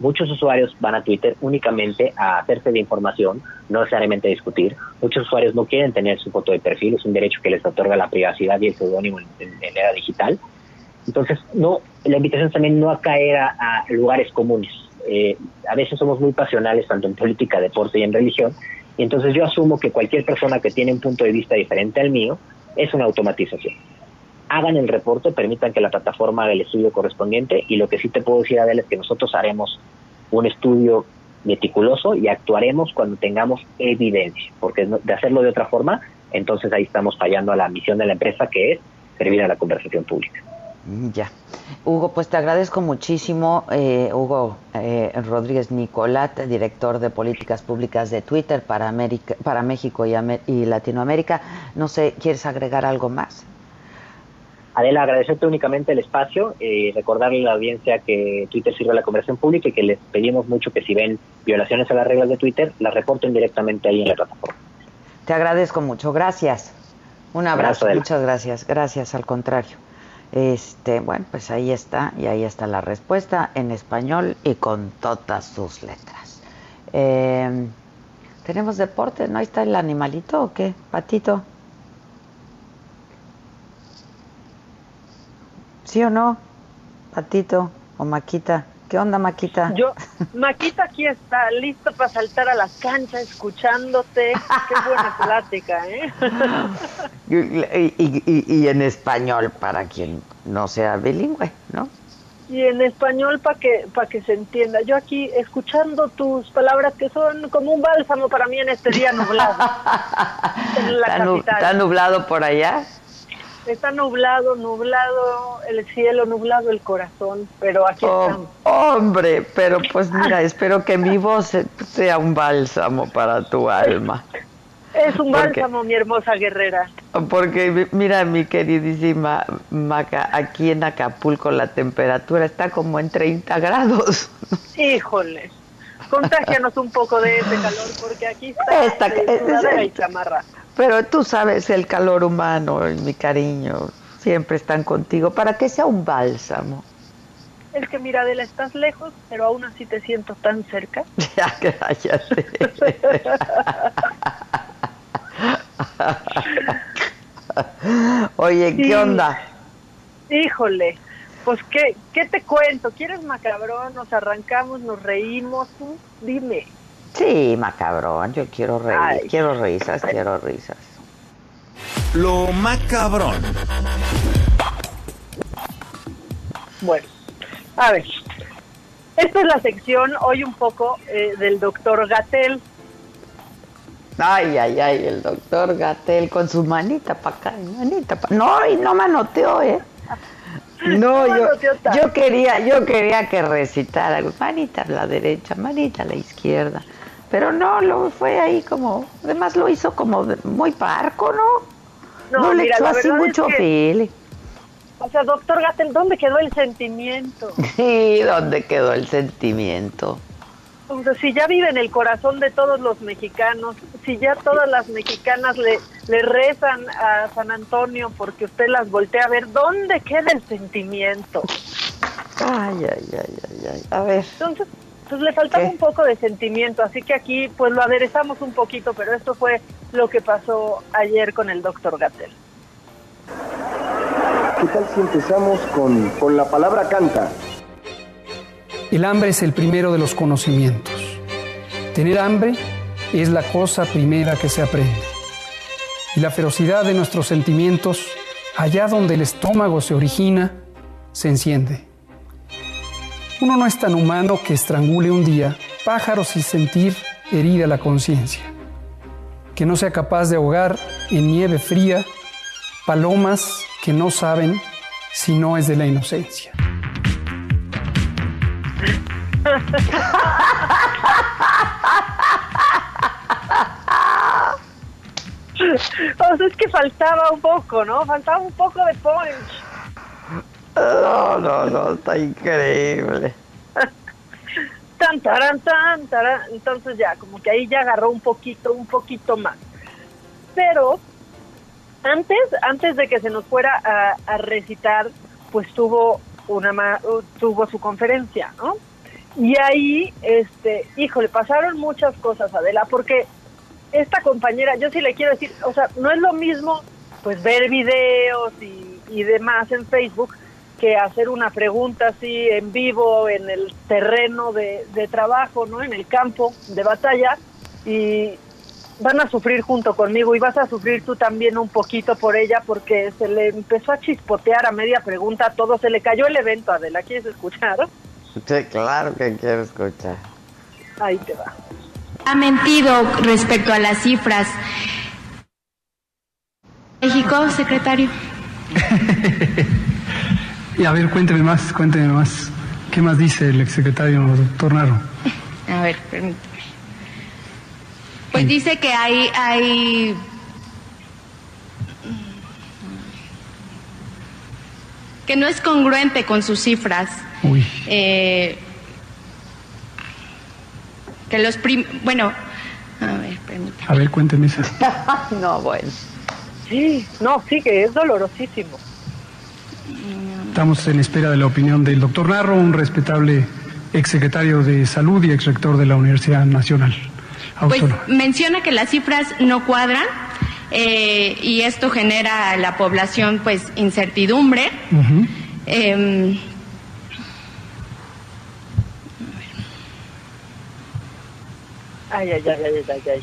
Muchos usuarios van a Twitter únicamente a hacerse de información, no necesariamente a discutir. Muchos usuarios no quieren tener su foto de perfil, es un derecho que les otorga la privacidad y el seudónimo en, en, era digital. Entonces, no, la invitación también no a caer a, lugares comunes. Eh, a veces somos muy pasionales, tanto en política, deporte y en religión, y entonces yo asumo que cualquier persona que tiene un punto de vista diferente al mío es una automatización. Hagan el reporte, permitan que la plataforma haga el estudio correspondiente y lo que sí te puedo decir, Adela, es que nosotros haremos un estudio meticuloso y actuaremos cuando tengamos evidencia, porque de hacerlo de otra forma, entonces ahí estamos fallando a la misión de la empresa que es servir a la conversación pública. Ya. Hugo, pues te agradezco muchísimo. Eh, Hugo eh, Rodríguez Nicolat, director de políticas públicas de Twitter para, América, para México y, y, Latinoamérica. No sé, ¿quieres agregar algo más? Adela, agradecerte únicamente el espacio y recordarle a la audiencia que Twitter sirve a la conversación pública y que les pedimos mucho que si ven violaciones a las reglas de Twitter, las reporten directamente ahí en la plataforma. Te agradezco mucho. Gracias. Un abrazo. Muchas gracias. Gracias, al contrario. Este, bueno, pues ahí está, y ahí está la respuesta en español y con todas sus letras. Eh, ¿Tenemos deporte? ¿No ahí está el animalito o qué? ¿Patito? ¿Sí o no? ¿Patito o Maquita? ¿Qué onda, Maquita? Yo, Maquita aquí está, lista para saltar a la cancha, escuchándote. Qué buena plática, ¿eh? y, en español, para quien no sea bilingüe, ¿no? Y en español para que para que se entienda. Yo aquí escuchando tus palabras que son como un bálsamo para mí en este día nublado. en la ¿Está nublado por allá? Está nublado, nublado el cielo, nublado el corazón, pero aquí oh, estamos. Hombre, pero pues mira, espero que mi voz sea un bálsamo para tu alma. Es un bálsamo, mi hermosa guerrera. Porque mira, mi queridísima Maca, aquí en Acapulco la temperatura está como en 30 grados. Híjole, contágianos un poco de ese calor, porque aquí está esta, y chamarra. Pero tú sabes el calor humano y mi cariño siempre están contigo para que sea un bálsamo. Es que mira, Adela, estás lejos, pero aún así te siento tan cerca. Ya, cállate. Oye, ¿qué onda? Híjole, pues ¿qué, ¿qué te cuento? ¿Quieres macabrón? Nos arrancamos, nos reímos, tú dime. Sí, macabrón, yo quiero reír, quiero risas, quiero risas. Lo macabrón. Bueno, a ver, esta es la sección hoy un poco eh, del doctor Gatel. Ay, ay, ay, el doctor Gatel con su manita para acá, manita para... No, y no manoteó, ¿eh? No, yo, yo quería, yo quería que recitara manita a la derecha, manita a la izquierda. Pero no, lo fue ahí como, además lo hizo como muy parco, ¿no? No, le echó así mucho es O sea, doctor Gatel, ¿dónde quedó el sentimiento? Sí, ¿dónde quedó el sentimiento? O sea, si ya vive en el corazón de todos los mexicanos, si ya todas las mexicanas le, le rezan a San Antonio porque usted las voltea a ver, ¿dónde queda el sentimiento? Ay, ay, ay, ay, ay. A ver. Entonces, pues le faltaba un poco de sentimiento, así que aquí pues lo aderezamos un poquito, pero esto fue lo que pasó ayer con el doctor Gatel. ¿Qué tal si empezamos con, con la palabra canta? El hambre es el primero de los conocimientos. Tener hambre es la cosa primera que se aprende. Y la ferocidad de nuestros sentimientos, allá donde el estómago se origina, se enciende. Uno no es tan humano que estrangule un día pájaros y sentir herida la conciencia. Que no sea capaz de ahogar en nieve fría palomas que no saben si no es de la inocencia. o sea, es que faltaba un poco, ¿no? Faltaba un poco de punch. No, no, no, está increíble. tan, taran, tan, taran. Entonces ya, como que ahí ya agarró un poquito, un poquito más. Pero antes, antes de que se nos fuera a, a recitar, pues tuvo una tuvo su conferencia, ¿no? Y ahí, este, híjole, pasaron muchas cosas, Adela, porque esta compañera, yo sí le quiero decir, o sea, no es lo mismo pues ver videos y demás en Facebook que hacer una pregunta así en vivo en el terreno de, de trabajo, ¿no? En el campo de batalla y van a sufrir junto conmigo y vas a sufrir tú también un poquito por ella porque se le empezó a chispotear a media pregunta a todo, se le cayó el evento, Adela, ¿quieres escuchar? Sí, claro que quiero escuchar. Ahí te va. Ha mentido respecto a las cifras. México, secretario. y a ver, cuénteme más, cuénteme más. ¿Qué más dice el exsecretario, doctor Narro? A ver, permíteme. Pues dice que hay, hay que no es congruente con sus cifras. Uy. Eh, que los prim bueno, a ver, permítame. A ver, cuénteme eso. no, bueno. Sí, no, sí que es dolorosísimo. Estamos en espera de la opinión del doctor Narro, un respetable exsecretario de Salud y exrector de la Universidad Nacional. Pues menciona que las cifras no cuadran eh, y esto genera a la población pues incertidumbre. eh, Ay, ay, ay, ay, ay, ay.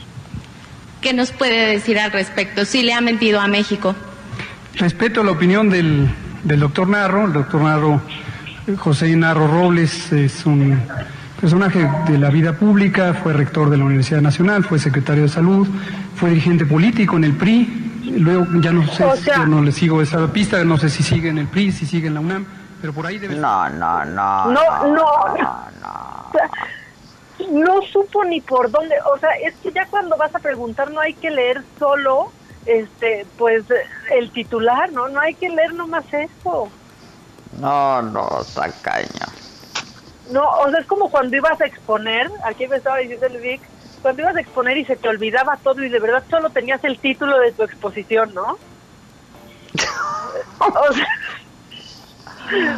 ¿Qué nos puede decir al respecto? Si le ha mentido a México. Respeto la opinión del, del doctor Narro. El doctor Narro, José Narro Robles, es un personaje de la vida pública, fue rector de la Universidad Nacional, fue secretario de Salud, fue dirigente político en el PRI. Luego ya no sé, yo no le sigo esa pista, no sé si sigue en el PRI, si sigue en la UNAM, pero por ahí debe No, no, no. No, no, no. no supo ni por dónde, o sea, es que ya cuando vas a preguntar no hay que leer solo este pues el titular, ¿no? No hay que leer nomás eso. No, no, tacaña. No, o sea, es como cuando ibas a exponer, aquí me estaba diciendo el Vic, cuando ibas a exponer y se te olvidaba todo y de verdad solo tenías el título de tu exposición, ¿no? o sea,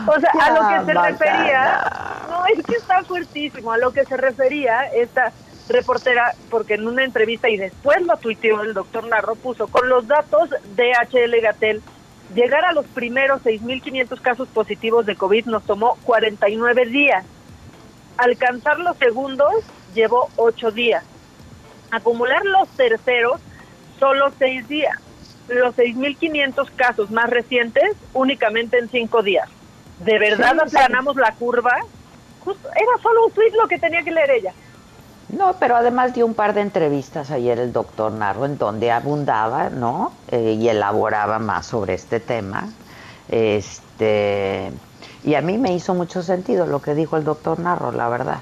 o sea, a lo que se refería, no, es que está fuertísimo, a lo que se refería esta reportera, porque en una entrevista y después lo tuiteó el doctor Narro, puso, con los datos de HL Gatel, llegar a los primeros 6.500 casos positivos de COVID nos tomó 49 días. Alcanzar los segundos llevó 8 días. Acumular los terceros, solo 6 días. Los 6.500 casos más recientes, únicamente en 5 días de verdad sí, aplanamos la curva. Justo, era solo un tweet lo que tenía que leer ella. No, pero además dio un par de entrevistas ayer el doctor Narro en donde abundaba, ¿no? Eh, y elaboraba más sobre este tema. Este, y a mí me hizo mucho sentido lo que dijo el doctor Narro, la verdad.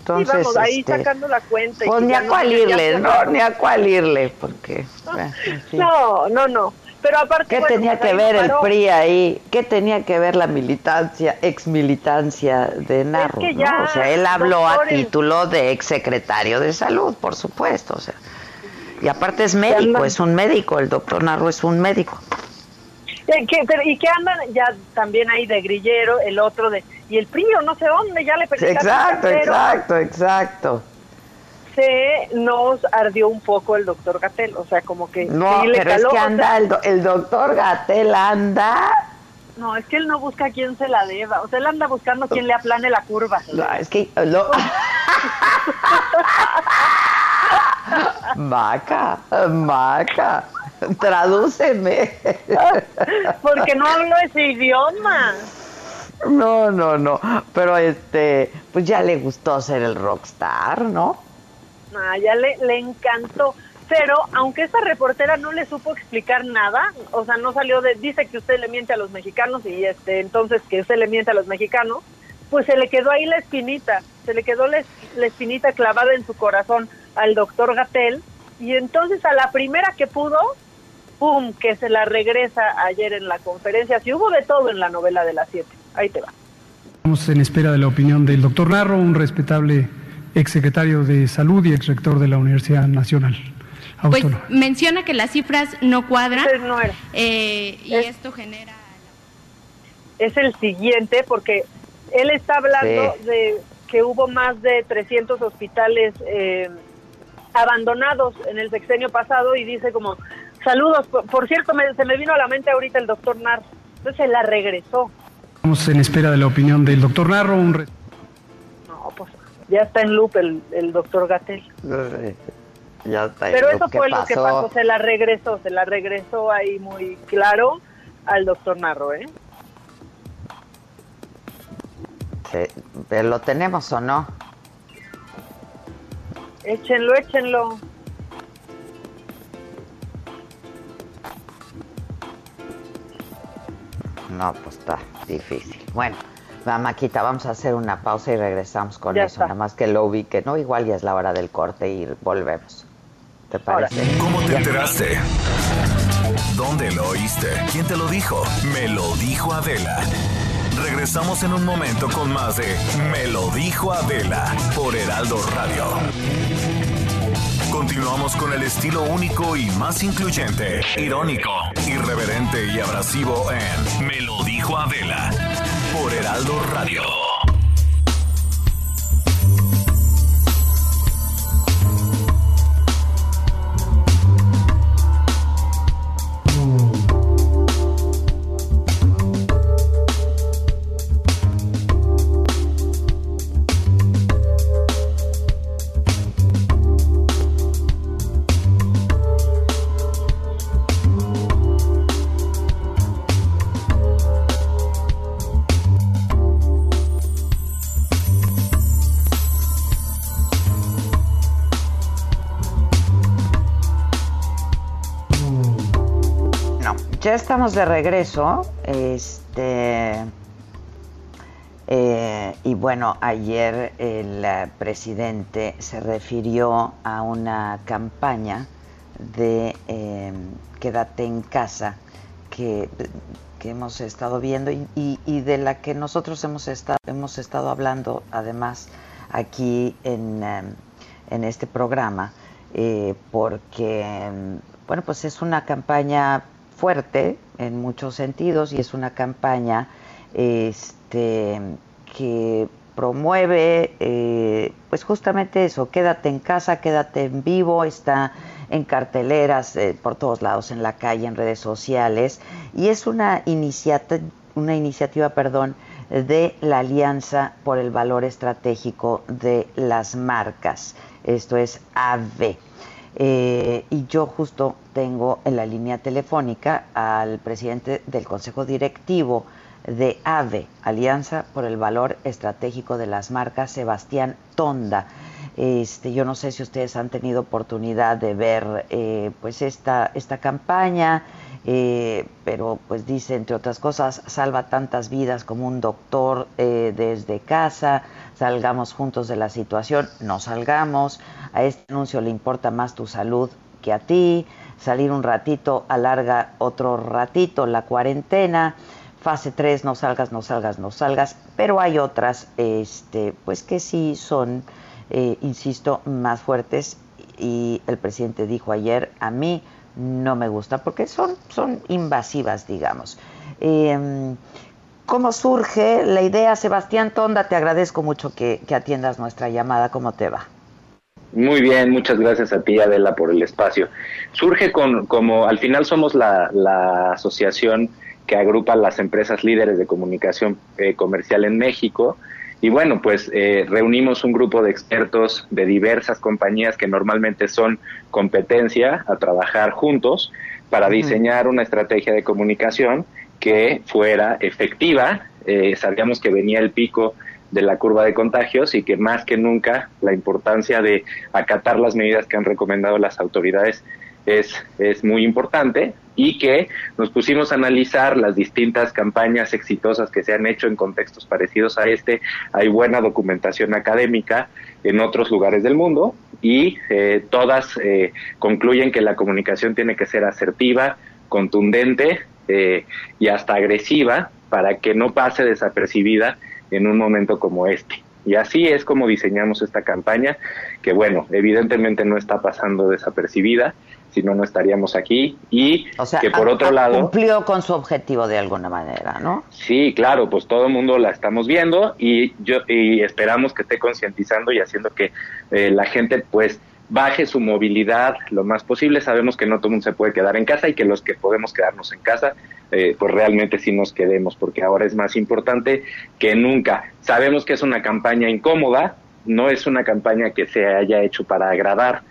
Entonces, sí, vamos, ahí este, sacando la cuenta. Pues ni a cuál irle, no, ni a cuál irle, porque... No, no, no. Pero aparte, ¿Qué tenía que ver el PRI ahí? ¿Qué tenía que ver la militancia, ex militancia de Narro? O sea, él habló a título de ex secretario de salud, por supuesto. O sea, y aparte es médico, es un médico, el doctor Narro es un médico. Eh, ¿Y qué andan ya también ahí de grillero, el otro de... Y el PRI no sé dónde, ya le Exacto, exacto, exacto se nos ardió un poco el doctor Gatel, o sea, como que... No, pero es que anda, el, doctor Gatel anda... No, es que él no busca a quién se la deba, o sea, él anda buscando quién le aplane la curva. No, es que... Lo... Maca, Maca, tradúceme. Porque no hablo ese idioma. No, no, no, pero este, pues ya le gustó ser el rockstar, ¿no? Ah, ya le, le encantó. Pero aunque esta reportera no le supo explicar nada, o sea, no salió de, dice que usted le miente a los mexicanos y este, entonces que usted le miente a los mexicanos, pues se le quedó ahí la espinita, se le quedó la, espinita clavada en su corazón al doctor Gatel y entonces a la primera que pudo, ¡pum!, que se la regresa ayer en la conferencia. Si hubo de todo en la novela de las siete. Ahí te va. Estamos en espera de la opinión del doctor Narro, un respetable exsecretario de Salud y exrector de la Universidad Nacional. Pues menciona que las cifras no cuadran no eh, y esto genera... Es el siguiente porque él está hablando de que hubo más de 300 hospitales eh, abandonados en el sexenio pasado y dice como, saludos, por, cierto, se me vino a la mente ahorita el doctor Narro, entonces se la regresó. Estamos en espera de la opinión del doctor Narro. Un... Ya está en loop el, el doctor Gatel. Ya está Pero eso fue lo que pasó, se la regresó, se la regresó ahí muy claro al doctor Narro, ¿eh? pero ¿Lo tenemos o no? Échenlo, échenlo. No, pues está difícil. Bueno. Maquita, vamos a hacer una pausa y regresamos con eso. Nada más que lo ubique, ¿no? Igual ya es la hora del corte y volvemos. ¿Te parece? ¿Cómo te enteraste? ¿Dónde lo oíste? ¿Quién te lo dijo? Me lo dijo Adela. Regresamos en un momento con más de Me lo dijo Adela por Heraldo Radio. Continuamos con el estilo único y más incluyente, irónico, irreverente y abrasivo en Me lo dijo Adela por Heraldo Radio. Estamos de regreso. Este. Eh, y bueno, ayer el eh, presidente se refirió a una campaña de em, quédate en casa que, hemos estado viendo y, de la que nosotros hemos estado, hemos estado hablando además aquí en, em, en este programa, eh, porque em, bueno, pues es una campaña fuerte en muchos sentidos y es una campaña este, que promueve eh, pues justamente eso, quédate en casa, quédate en vivo, está en carteleras eh, por todos lados, en la calle, en redes sociales y es una, una iniciativa perdón, de la Alianza por el Valor Estratégico de las Marcas, esto es AVE. Eh, y yo justo tengo en la línea telefónica al presidente del Consejo Directivo de AVE, Alianza por el Valor Estratégico de las Marcas, Sebastián Tonda. Este, yo no sé si ustedes han tenido oportunidad de ver eh, pues esta, esta campaña eh, pero pues dice, entre otras cosas, salva tantas vidas como un doctor eh, desde casa, salgamos juntos de la situación, no salgamos, a este anuncio le importa más tu salud que a ti, salir un ratito alarga otro ratito la cuarentena, fase 3, no salgas, no salgas, no salgas, pero hay otras este, pues que sí son, eh, insisto, más fuertes y el presidente dijo ayer, a mí no me gusta porque son, son invasivas, digamos. Em, ¿Cómo surge la idea? Sebastián Tonda, te agradezco mucho que, atiendas nuestra llamada. ¿Cómo te va? Muy bien, muchas gracias a ti, Adela, por el espacio. Surge con, como al final somos la, la asociación que agrupa las empresas líderes de comunicación eh, comercial en México. Y bueno, pues eh, reunimos un grupo de expertos de diversas compañías que normalmente son competencia a trabajar juntos para diseñar una estrategia de comunicación que fuera efectiva. Eh, sabíamos que venía el pico de la curva de contagios y que más que nunca la importancia de acatar las medidas que han recomendado las autoridades es, es muy importante y que nos pusimos a analizar las distintas campañas exitosas que se han hecho en contextos parecidos a este. Hay buena documentación académica en otros lugares del mundo y eh, todas eh, concluyen que la comunicación tiene que ser asertiva, contundente eh, y hasta agresiva para que no pase desapercibida en un momento como este. Y así es como diseñamos esta campaña, que bueno, evidentemente no está pasando desapercibida, si no, no estaríamos aquí. Y que por otro lado... Cumplió con su objetivo de alguna manera, ¿no? Sí, claro, pues todo el mundo la estamos viendo y, yo, y esperamos que esté concientizando y haciendo que eh, la gente pues baje su movilidad lo más posible. Sabemos que no todo el mundo se puede quedar en casa y que los que podemos quedarnos en casa, eh, pues realmente sí nos quedemos, porque ahora es más importante que nunca. Sabemos que es una campaña incómoda, no es una campaña que se haya hecho para agradar,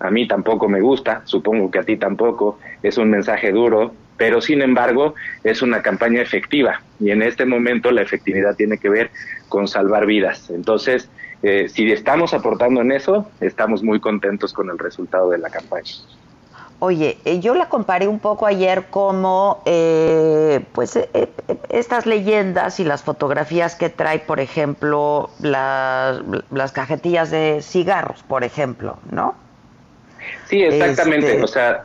a mí tampoco me gusta, supongo que a ti tampoco, es un mensaje duro, pero sin embargo es una campaña efectiva y en este momento la efectividad tiene que ver con salvar vidas. Entonces, eh, si estamos aportando en eso, estamos muy contentos con el resultado de la campaña. Oye, eh, yo la comparé un poco ayer como, eh, pues, estas leyendas y las fotografías que trae, por ejemplo, las, las cajetillas de cigarros, por ejemplo, ¿no? Sí, exactamente. Este, o sea,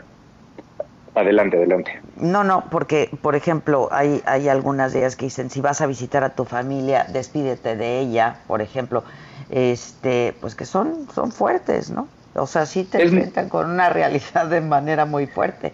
adelante, adelante. No, no, porque, por ejemplo, hay, hay algunas de ellas que dicen, si vas a visitar a tu familia, despídete de ella, por ejemplo, este, pues que son, son fuertes, ¿no? O sea, sí te enfrentan con una realidad de manera muy fuerte.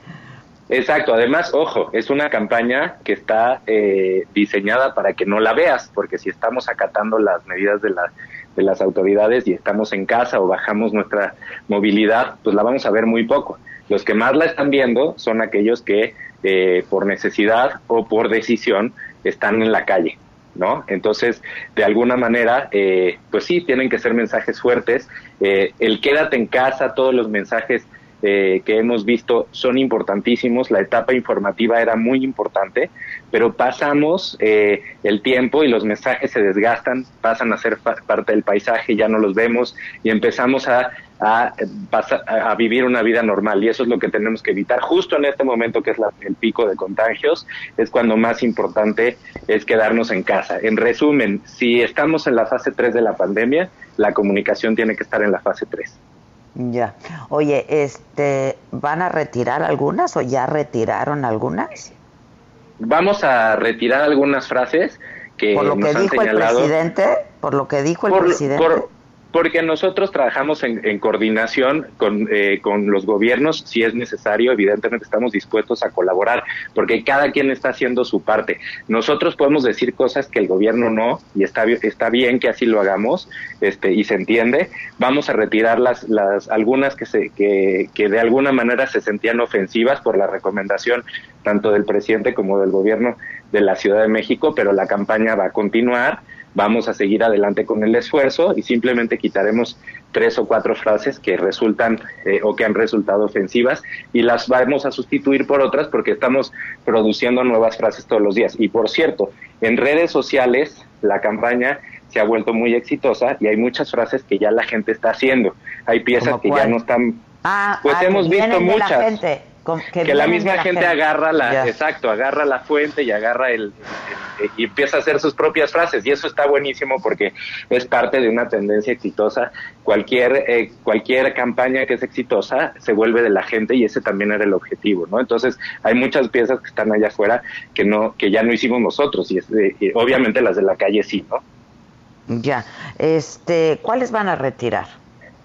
Exacto, además, ojo, es una campaña que está eh, diseñada para que no la veas, porque si estamos acatando las medidas de la de las autoridades y estamos en casa o bajamos nuestra movilidad, pues la vamos a ver muy poco. Los que más la están viendo son aquellos que eh, por necesidad o por decisión están en la calle, ¿no? Entonces, de alguna manera, eh, pues sí, tienen que ser mensajes fuertes. Eh, el quédate en casa, todos los mensajes eh, que hemos visto son importantísimos. La etapa informativa era muy importante, pero pasamos eh, el tiempo y los mensajes se desgastan, pasan a ser parte del paisaje, ya no los vemos y empezamos a, a, a, vivir una vida normal. Y eso es lo que tenemos que evitar. Justo en este momento, que es el pico de contagios, es cuando más importante es quedarnos en casa. En resumen, si estamos en la fase 3 de la pandemia, la comunicación tiene que estar en la fase 3. Ya. Oye, este, ¿van a retirar algunas o ya retiraron algunas? Vamos a retirar algunas frases que por lo que dijo el presidente, por lo que dijo el presidente. Porque nosotros trabajamos en, coordinación con, eh, con, los gobiernos, si es necesario, evidentemente estamos dispuestos a colaborar, porque cada quien está haciendo su parte. Nosotros podemos decir cosas que el gobierno no, y está, está bien que así lo hagamos, este, y se entiende. Vamos a retirar las, las algunas que, se, que, que de alguna manera se sentían ofensivas por la recomendación tanto del presidente como del gobierno de la Ciudad de México, pero la campaña va a continuar vamos a seguir adelante con el esfuerzo y simplemente quitaremos tres o cuatro frases que resultan eh, o que han resultado ofensivas y las vamos a sustituir por otras porque estamos produciendo nuevas frases todos los días. Y por cierto, en redes sociales la campaña se ha vuelto muy exitosa y hay muchas frases que ya la gente está haciendo. Hay piezas que ya no están... Ah, pues ah, hemos visto muchas. Que, la misma gente, agarra la, exacto, agarra la fuente y agarra el, y empieza a hacer sus propias frases y eso está buenísimo porque es parte de una tendencia exitosa. Cualquier eh, cualquier campaña que es exitosa se vuelve de la gente y ese también era el objetivo, ¿no? Entonces hay muchas piezas que están allá afuera que no que ya no hicimos nosotros y, y obviamente las de la calle sí, ¿no? Ya, este, ¿cuáles van a retirar?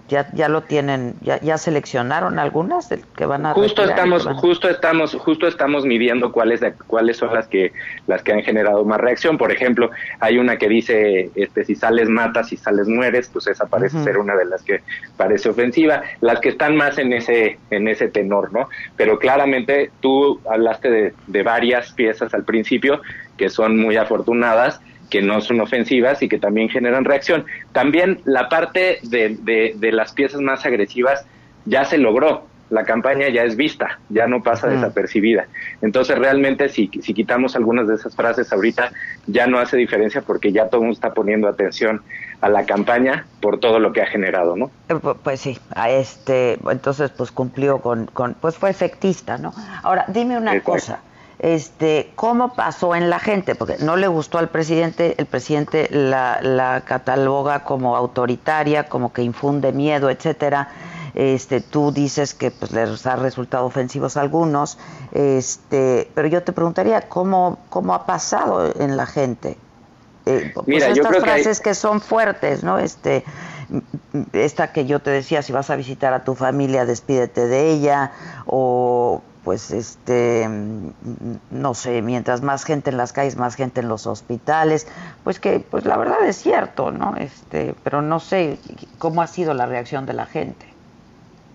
Ya ya lo tienen ya, ya seleccionaron algunas que van a justo estamos justo estamos justo estamos midiendo cuáles cuáles son las que las que han generado más reacción. Por ejemplo hay una que dice este si sales matas si sales mueres pues esa parece ser una de las que parece ofensiva. Las que están más en ese en ese tenor no pero claramente tú hablaste de, de varias piezas al principio que son muy afortunadas que no son ofensivas y que también generan reacción. También la parte de, de, las piezas más agresivas ya se logró, la campaña ya es vista, ya no pasa desapercibida. Entonces realmente si, si quitamos algunas de esas frases ahorita ya no hace diferencia porque ya todo el mundo está poniendo atención a la campaña por todo lo que ha generado, ¿no? Eh, pues sí, a este, entonces pues cumplió con, con pues fue efectista, ¿no? Ahora, dime una cosa este, cómo pasó en la gente, porque no le gustó al presidente, el presidente la, la cataloga como autoritaria, como que infunde miedo, etcétera. Este, tú dices que pues, les ha resultado ofensivos a algunos, este, pero yo te preguntaría cómo, cómo ha pasado en la gente. Eh, pues Mira, estas frases que, que, son fuertes, ¿no? Este, esta que yo te decía, si vas a visitar a tu familia, despídete de ella, o pues este no sé, mientras más gente en las calles, más gente en los hospitales, pues que pues la verdad es cierto, ¿no? Este, pero no sé cómo ha sido la reacción de la gente.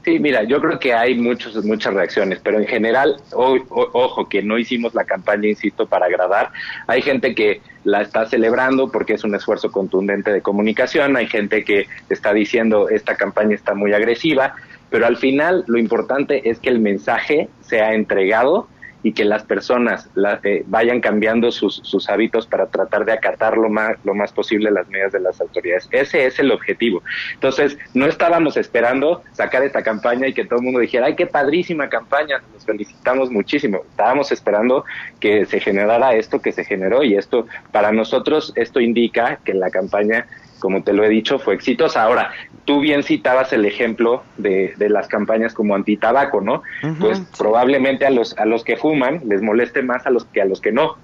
Sí, mira, yo creo que hay muchos, muchas reacciones, pero en general, ojo, que no hicimos la campaña, insisto, para agradar. Hay gente que la está celebrando porque es un esfuerzo contundente de comunicación, hay gente que está diciendo esta campaña está muy agresiva, pero al final lo importante es que el mensaje sea entregado y que las personas eh, vayan cambiando sus, sus, hábitos para tratar de acatar lo más, lo más posible las medidas de las autoridades. Ese es el objetivo. Entonces, no estábamos esperando sacar esta campaña y que todo el mundo dijera, ay, qué padrísima campaña, nos felicitamos muchísimo. Estábamos esperando que se generara esto que se generó y esto, para nosotros, esto indica que la campaña como te lo he dicho, fue exitosa. Ahora, tú bien citabas el ejemplo de, de las campañas como antitabaco, ¿no? pues probablemente a los, a los que fuman les moleste más a los que a los que no,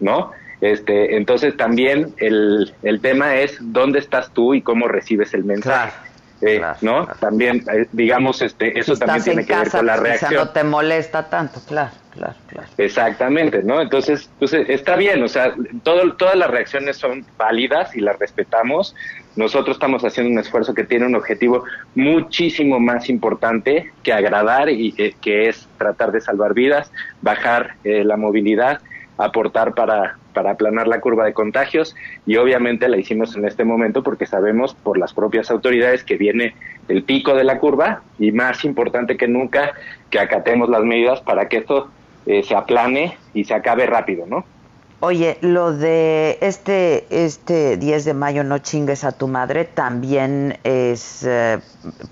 ¿no? Este, entonces también el, el tema es dónde estás tú y cómo recibes el mensaje. Eh, ¿no? También, eh, digamos, este, eso también tiene que ver con la reacción. no te molesta tanto, claro, claro, claro. Exactamente, ¿no? Entonces, pues eh, está bien, o sea, todo, todas las reacciones son válidas y las respetamos. Nosotros estamos haciendo un esfuerzo que tiene un objetivo muchísimo más importante que agradar y que es tratar de salvar vidas, bajar la movilidad aportar para, para aplanar la curva de contagios y obviamente la hicimos en este momento porque sabemos por las propias autoridades que viene el pico de la curva y más importante que nunca que acatemos las medidas para que esto eh, se aplane y se acabe rápido, ¿no? Oye, lo de este, este 10 de mayo no chingues a tu madre también es, eh,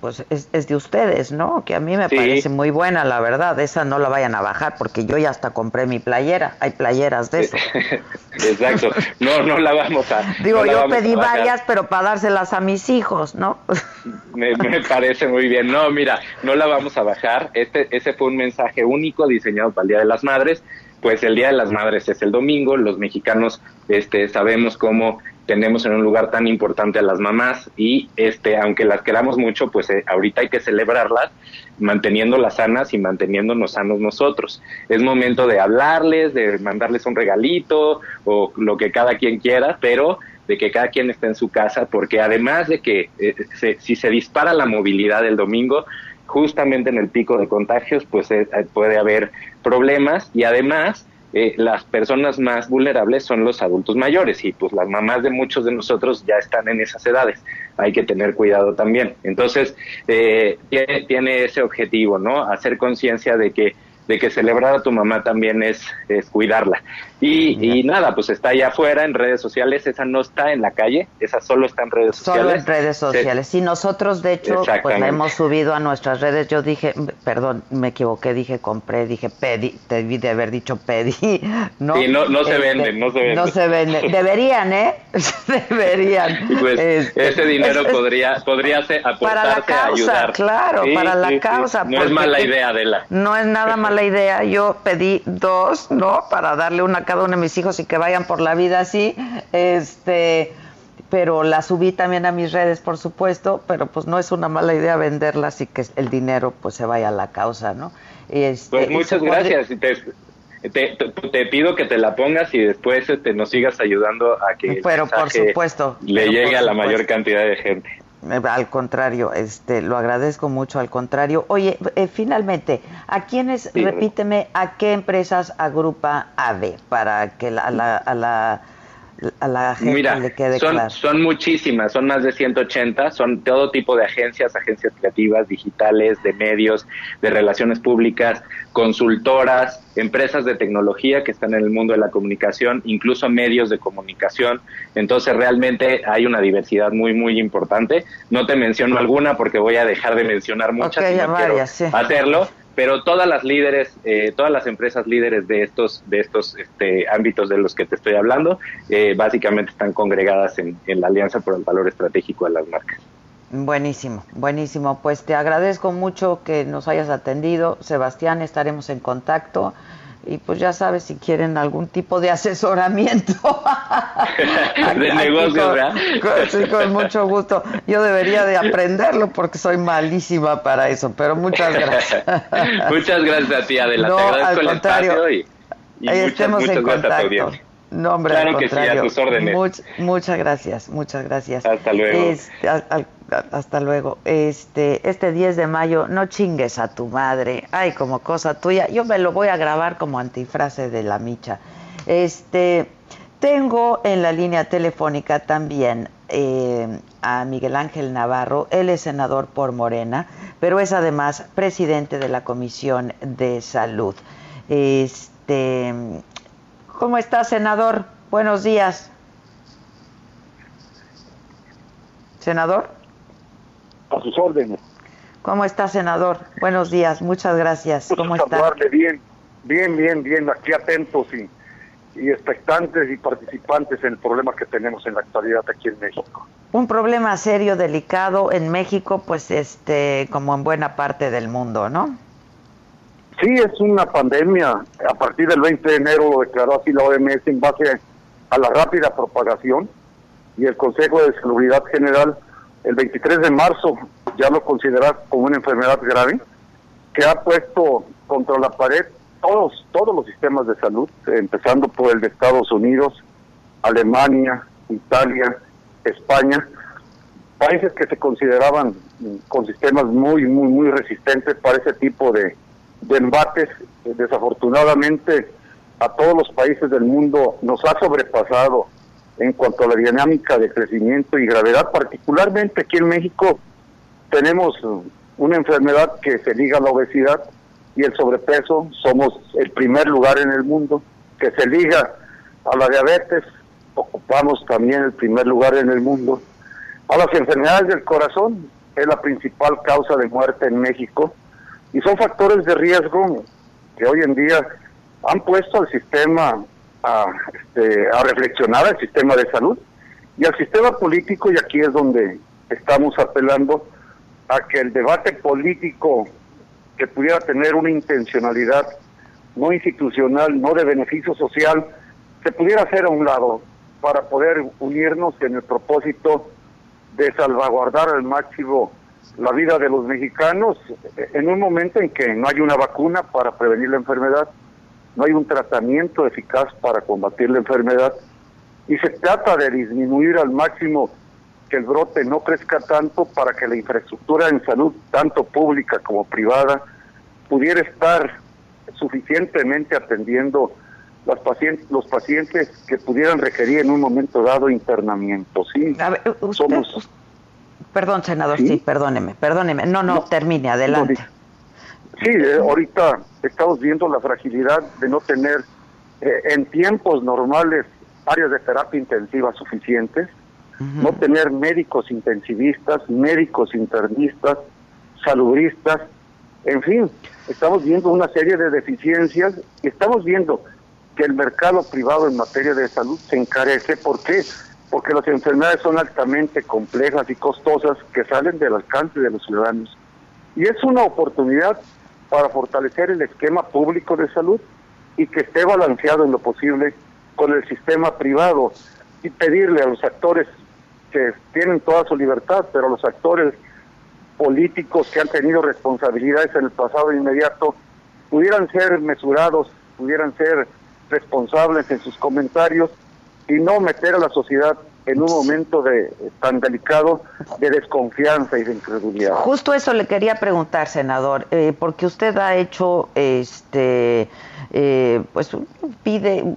pues es, de ustedes, ¿no? Que a mí me parece muy buena, la verdad. Esa no la vayan a bajar porque yo ya hasta compré mi playera. Hay playeras de eso. Exacto. No, no la vamos a. Digo, yo pedí varias, pero para dárselas a mis hijos, ¿no? Me, me, parece muy bien. No, mira, no la vamos a bajar. Este, ese fue un mensaje único diseñado para el Día de las Madres pues el Día de las Madres es el domingo, los mexicanos este, sabemos cómo tenemos en un lugar tan importante a las mamás y este aunque las queramos mucho, pues eh, ahorita hay que celebrarlas manteniéndolas sanas y manteniéndonos sanos nosotros. Es momento de hablarles, de mandarles un regalito o lo que cada quien quiera, pero de que cada quien esté en su casa, porque además de que eh, si se dispara la movilidad el domingo, justamente en el pico de contagios, pues eh, puede haber problemas y además eh, las personas más vulnerables son los adultos mayores y pues las mamás de muchos de nosotros ya están en esas edades. Hay que tener cuidado también. Entonces, eh, tiene, tiene, ese objetivo, ¿no? Hacer conciencia de que de que celebrar a tu mamá también es, es cuidarla. Y, y, nada, pues está allá afuera en redes sociales, esa no está en la calle, esa solo está en redes sociales. Solo en redes sociales. Sí, nosotros de hecho pues la hemos subido a nuestras redes. Yo dije, perdón, me equivoqué, dije compré, dije pedí, debí de haber dicho pedí. No, sí, no, no se este, venden, no se venden. No se venden. Deberían, ¿eh? Deberían. Pues este, ese dinero podría, podría ser para la causa, claro, para la causa. No es mala idea, Adela. No es nada mala idea. Yo pedí dos, ¿no? Para darle una cada uno de mis hijos y que vayan por la vida así. Este, pero la subí también a mis redes, por supuesto, pero pues no es una mala idea venderlas y que el dinero pues se vaya a la causa, ¿no? Este, pues muchas gracias. Te, te, pido que te la pongas y después este, nos sigas ayudando a que pero por supuesto le llegue a la mayor cantidad de gente. Eh, al contrario, este, lo agradezco mucho, al contrario. Oye, eh, finalmente, ¿a quiénes, repíteme, a qué empresas agrupa AVE para que la, a la a la gente Mira, le quede son, claro? Son muchísimas, son más de 180, son todo tipo de agencias, agencias creativas, digitales, de medios, de relaciones públicas, consultoras, empresas de tecnología que están en el mundo de la comunicación, incluso medios de comunicación. Entonces realmente hay una diversidad muy, muy importante. No te menciono alguna porque voy a dejar de mencionar muchas y no quiero hacerlo pero todas las líderes, eh, todas las empresas líderes de estos, de estos este, ámbitos de los que te estoy hablando, eh, básicamente están congregadas en, en la Alianza por el Valor Estratégico de las Marcas. Buenísimo, buenísimo. Pues te agradezco mucho que nos hayas atendido. Sebastián, estaremos en contacto y pues ya sabes si quieren algún tipo de asesoramiento de negocio ¿verdad? sí, con mucho gusto yo debería de aprenderlo porque soy malísima para eso pero muchas gracias muchas gracias a ti Adela no, te agradezco al contrario, el espacio y, y estemos muchas, en contacto no, hombre, claro que sí, a tus órdenes. muchas gracias, muchas gracias. Hasta luego. Hasta luego. Este, este 10 de mayo, no chingues a tu madre. Ay, como cosa tuya. Yo me lo voy a grabar como antifrase de la micha. Este, tengo en la línea telefónica también eh, a Miguel Ángel Navarro. Él es senador por Morena, pero es además presidente de la Comisión de Salud. Este ¿Cómo está, senador? Buenos días. Senador. A sus órdenes. ¿Cómo está, senador? Buenos días, muchas gracias. ¿Cómo está? Bien, bien, bien, bien, aquí atentos y, y expectantes y participantes en el problema que tenemos en la actualidad aquí en México. Un problema serio, delicado en México, pues este, como en buena parte del mundo, ¿no? Sí, es una pandemia. A partir del 20 de enero lo declaró así la OMS en base a la rápida propagación y el Consejo de Seguridad General el 23 de marzo ya lo considera como una enfermedad grave que ha puesto contra la pared todos todos los sistemas de salud, empezando por el de Estados Unidos, Alemania, Italia, España, países que se consideraban con sistemas muy muy muy resistentes para ese tipo de de embates, desafortunadamente a todos los países del mundo nos ha sobrepasado en cuanto a la dinámica de crecimiento y gravedad, particularmente aquí en México tenemos una enfermedad que se liga a la obesidad y el sobrepeso, somos el primer lugar en el mundo que se liga a la diabetes, ocupamos también el primer lugar en el mundo, a las enfermedades del corazón, es la principal causa de muerte en México, y son factores de riesgo que hoy en día han puesto al sistema a, este, a reflexionar, al sistema de salud y al sistema político, y aquí es donde estamos apelando a que el debate político que pudiera tener una intencionalidad no institucional, no de beneficio social, se pudiera hacer a un lado para poder unirnos en el propósito de salvaguardar al máximo la vida de los mexicanos en un momento en que no hay una vacuna para prevenir la enfermedad, no hay un tratamiento eficaz para combatir la enfermedad y se trata de disminuir al máximo que el brote no crezca tanto para que la infraestructura en salud, tanto pública como privada, pudiera estar suficientemente atendiendo los pacientes, los pacientes que pudieran requerir en un momento dado internamiento. Sí, Perdón, senador, ¿Sí? perdóneme, perdóneme. No, no, termine, adelante. Sí, eh, ahorita estamos viendo la fragilidad de no tener eh, en tiempos normales áreas de terapia intensiva suficientes, no tener médicos intensivistas, médicos internistas, saludistas, en fin, estamos viendo una serie de deficiencias y estamos viendo que el mercado privado en materia de salud se encarece. ¿Por qué? Porque las enfermedades son altamente complejas y costosas que salen del alcance de los ciudadanos. Y es una oportunidad para fortalecer el esquema público de salud y que esté balanceado en lo posible con el sistema privado y pedirle a los actores que tienen toda su libertad, pero a los actores políticos que han tenido responsabilidades en el pasado inmediato pudieran ser mesurados, pudieran ser responsables en sus comentarios y no meter a la sociedad en un momento de tan delicado de desconfianza y de incredulidad. Justo eso le quería preguntar, senador, eh, porque usted ha hecho, este, eh, pues pide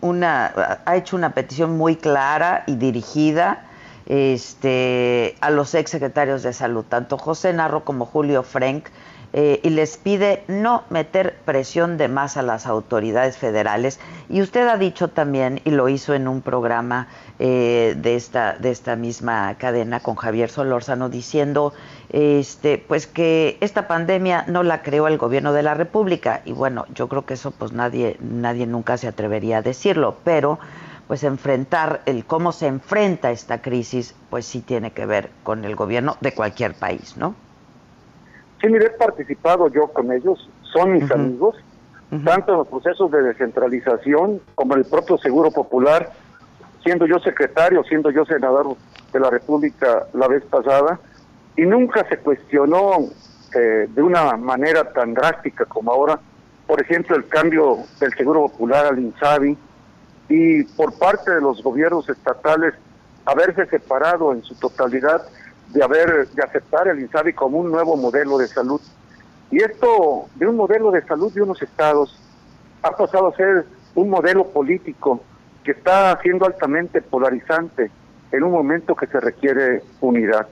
una, ha hecho una petición muy clara y dirigida este, a los exsecretarios de salud, tanto José Narro como Julio Frank, eh, y les pide no meter presión de más a las autoridades federales. Y usted ha dicho también, y lo hizo en un programa eh, de, esta, de esta misma cadena con Javier Solórzano, diciendo este, pues que esta pandemia no la creó el gobierno de la República. Y bueno, yo creo que eso pues nadie, nadie nunca se atrevería a decirlo, pero pues enfrentar el cómo se enfrenta esta crisis, pues sí tiene que ver con el gobierno de cualquier país, ¿no? Sí, mire, he participado yo con ellos, son mis amigos, tanto en los procesos de descentralización como en el propio Seguro Popular, siendo yo secretario, siendo yo senador de la República la vez pasada, y nunca se cuestionó eh, de una manera tan drástica como ahora, por ejemplo, el cambio del Seguro Popular al INSABI, y por parte de los gobiernos estatales haberse separado en su totalidad de haber de aceptar el INSABI como un nuevo modelo de salud. Y esto de un modelo de salud de unos estados ha pasado a ser un modelo político que está siendo altamente polarizante en un momento que se requiere unidad.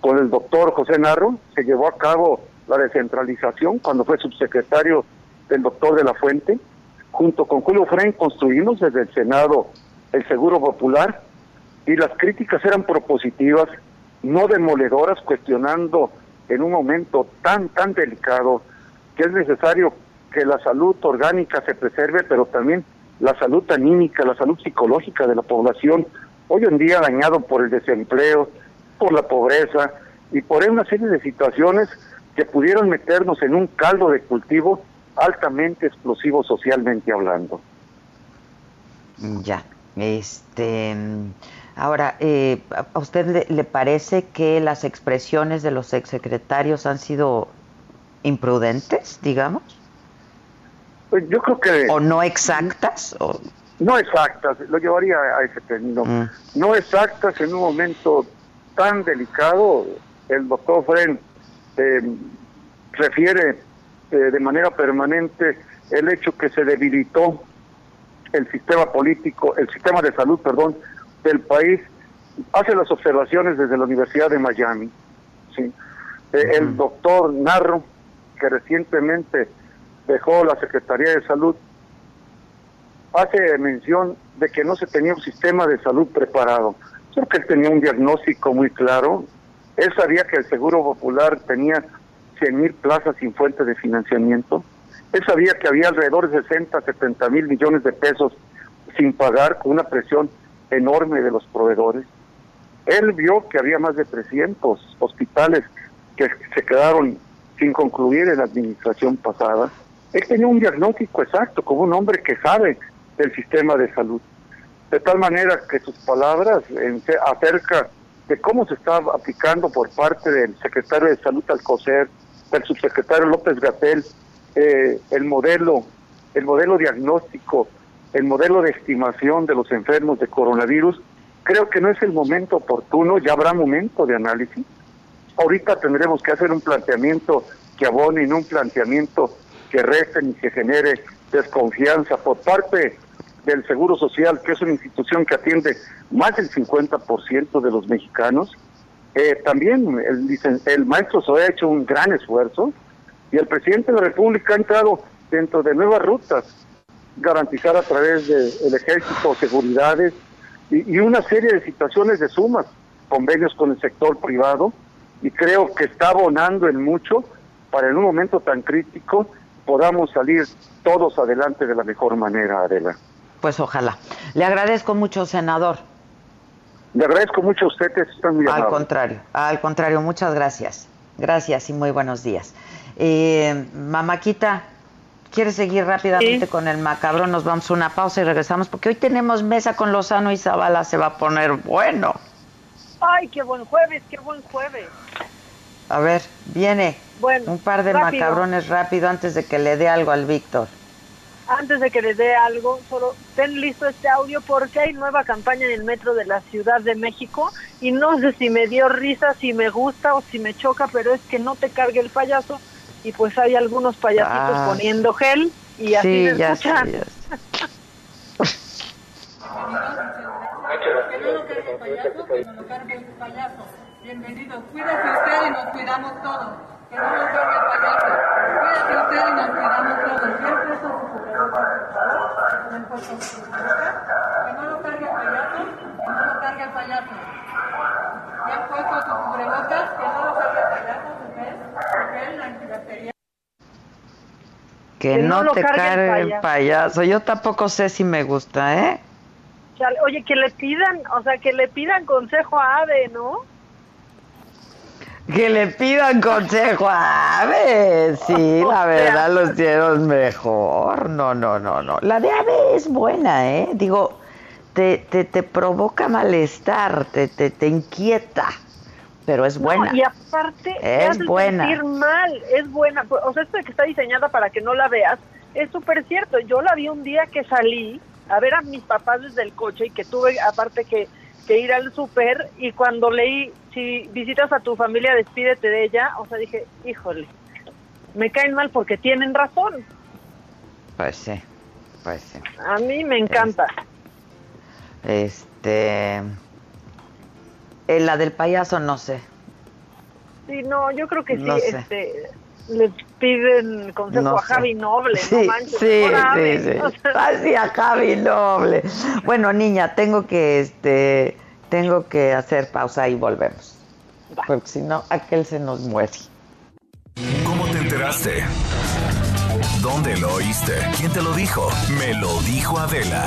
Con el doctor José Narro se llevó a cabo la descentralización cuando fue subsecretario del doctor de la Fuente. Junto con Julio Fren construimos desde el Senado el Seguro Popular y las críticas eran propositivas no demoledoras, cuestionando en un momento tan, tan delicado que es necesario que la salud orgánica se preserve, pero también la salud anímica, la salud psicológica de la población, hoy en día dañado por el desempleo, por la pobreza y por una serie de situaciones que pudieron meternos en un caldo de cultivo altamente explosivo socialmente hablando. Ya, este Ahora, eh, ¿a usted le, parece que las expresiones de los exsecretarios han sido imprudentes, digamos? Pues yo creo que... ¿O no exactas? O... No exactas, lo llevaría a ese término. Mm. No exactas en un momento tan delicado. El doctor Fren eh, refiere eh, de manera permanente el hecho que se debilitó el sistema político, el sistema de salud, perdón, del país hace las observaciones desde la Universidad de Miami. ¿sí? Eh, el doctor Narro, que recientemente dejó la Secretaría de Salud, hace mención de que no se tenía un sistema de salud preparado. Creo que él tenía un diagnóstico muy claro. Él sabía que el Seguro Popular tenía 100 mil plazas sin fuente de financiamiento. Él sabía que había alrededor de 60, 70 mil millones de pesos sin pagar, con una presión enorme de los proveedores. Él vio que había más de 300 hospitales que se quedaron sin concluir en la administración pasada. Él tenía un diagnóstico exacto, como un hombre que sabe del sistema de salud. De tal manera que sus palabras acerca de cómo se está aplicando por parte del secretario de Salud Alcocer, del subsecretario López Gatel, eh, el modelo, el modelo diagnóstico el modelo de estimación de los enfermos de coronavirus, creo que no es el momento oportuno, ya habrá momento de análisis. Ahorita tendremos que hacer un planteamiento que abone en un planteamiento que reste y que genere desconfianza por parte del Seguro Social, que es una institución que atiende más del 50% de los mexicanos. Eh, también el, el maestro se ha hecho un gran esfuerzo Y el presidente de la República ha entrado dentro de nuevas rutas, garantizar a través del ejército seguridades y, y una serie de situaciones de sumas, convenios con el sector privado, y creo que está abonando en mucho para en un momento tan crítico podamos salir todos adelante de la mejor manera, Adela. Pues ojalá. Le agradezco mucho, senador. Le agradezco mucho a ustedes, están muy Al contrario, al contrario, muchas gracias. Gracias y muy buenos días. Eh, Mamáquita, ¿quieres seguir rápidamente con el macabrón? Nos vamos a una pausa y regresamos porque hoy tenemos mesa con Lozano y Zavala, se va a poner bueno. Ay, qué buen jueves, qué buen jueves. A ver, viene Bueno, un par de rápido. macabrones rápido antes de que le dé algo al Víctor. Antes de que les dé algo, solo ten listo este audio porque hay nueva campaña en el metro de la Ciudad de México y no sé si me dio risa, si me gusta o si me choca, pero es que no te cargue el payaso y pues hay algunos payasitos Ah. poniendo gel y así Sí, me ya escuchan. sé, ya sé. Que no lo cargue el payaso, que no lo cargue el payaso. Bienvenido. Cuídese usted y nos cuidamos todos. Que no lo cargue el payaso. Cuídese usted y nos cuidamos todos. Bien puesto su cubrebocas, por favor. Bien puesto su cubrebocas. Que no lo cargue el payaso. Que no lo cargue el payaso. Bien puesto su cubrebocas. Que no lo cargue el payaso. ¿Se ve? ¿Se ve la antibacterial? Que, Que no, te cargue el payaso. payaso. Yo tampoco sé si me gusta, ¿eh? Oye, que le pidan, o sea, que le pidan consejo a Ade, ¿no? Que le pidan consejo a Ave. Sí, la verdad lo hicieron mejor. No, no, no, no. La de Ave es buena, ¿eh? Digo, te, te, te provoca malestar, te, te, te inquieta. Pero es buena. No, y aparte, te Es hace buena. sentir mal, es buena. O sea, esto de que está diseñada para que no la veas, es súper cierto. Yo la vi un día que salí a ver a mis papás desde el coche y que tuve, aparte que, que ir al súper, y cuando leí, si visitas a tu familia, despídete de ella, o sea, dije, híjole, me caen mal porque tienen razón. Pues sí, pues sí. A mí me encanta. Este. Eh, la del payaso, no sé. Sí, no, yo creo que sí, No sé. este, le piden consejo No a sé. Javi Noble, Sí, no manches. sí, sí, sí. O sea, Así a Javi Noble. Bueno, niña, tengo que, este, tengo que hacer pausa y volvemos. Porque si no, aquel se nos muere. ¿Cómo te enteraste? ¿Dónde lo oíste? ¿Quién te lo dijo? Me lo dijo Adela.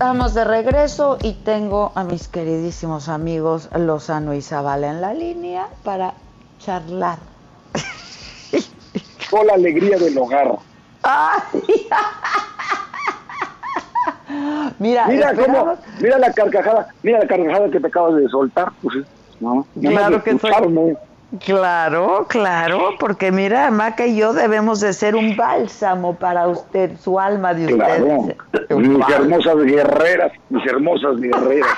Estamos de regreso y tengo a mis queridísimos amigos Lozano y Zavala en la línea para charlar. Con la alegría del hogar. Mira, Mira cómo, mira la carcajada, mira la carcajada que te acabas de soltar. Pues, no, Claro que soy-. Claro, claro, porque mira, Maca y yo debemos de ser un bálsamo para usted, su alma de Claro, usted. mis hermosas guerreras, mis hermosas guerreras.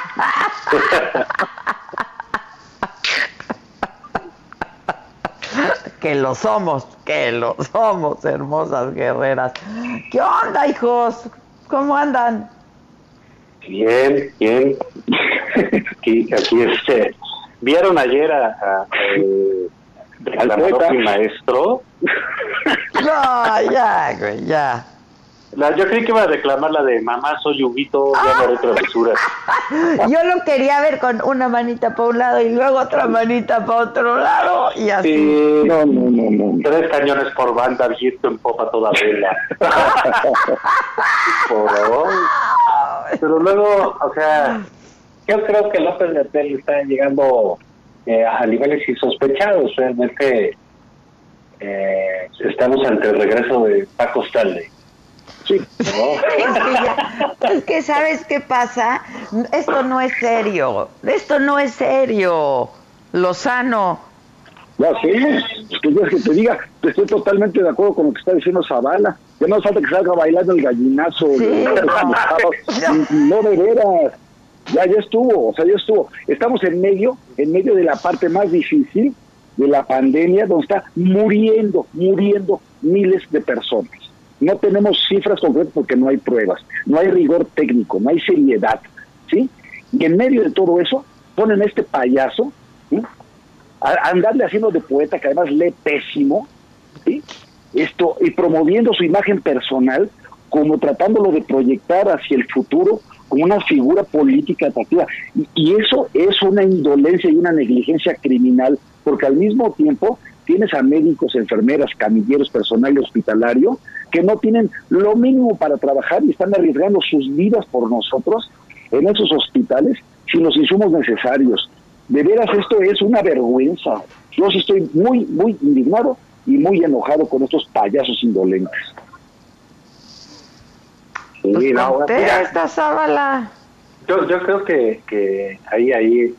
Que lo somos, que lo somos, hermosas guerreras. ¿Qué onda, hijos? ¿Cómo andan? Bien, bien. Aquí, aquí este. ¿Vieron ayer a, a- y maestro? No, ya, güey, ya. La, yo creí que iba a declamar la de Mamá, soy Huguito, ya no haré travesuras. Yo lo quería ver con una manita para un lado y luego otra manita para otro lado y así. Sí, no, no, no, no. Tres cañones por banda, viento en popa toda vela. Por favor. Pero luego, o sea, yo creo que López Gatel está llegando eh, a niveles insospechados. Realmente eh, estamos ante el regreso de Paco Stanley. Sí. Es que, ya- es que, ¿sabes qué pasa? Esto no es serio. Esto no es serio. Lozano. Ya sé, es que es que te diga, estoy totalmente de acuerdo con lo que está diciendo Zavala. Ya no falta que salga bailando el gallinazo. no. de veras. Ya, ya estuvo, o sea, ya estuvo. Estamos en medio, en medio de la parte más difícil de la pandemia, donde está muriendo, muriendo miles de personas. No tenemos cifras concretas porque no hay pruebas, no hay rigor técnico, no hay seriedad, ¿sí? Y en medio de todo eso, ponen a este payaso, a andarle haciendo de poeta, que además lee pésimo. Esto, y promoviendo su imagen personal, como tratándolo de proyectar hacia el futuro como una figura política atractiva. Y, eso es una indolencia y una negligencia criminal, porque al mismo tiempo tienes a médicos, enfermeras, camilleros, personal hospitalario, que no tienen lo mínimo para trabajar y están arriesgando sus vidas por nosotros en esos hospitales sin los insumos necesarios. De veras, esto es una vergüenza. Yo estoy muy, muy indignado y muy enojado con estos payasos indolentes. Pues esta sábala. Yo, yo creo que, que ahí hay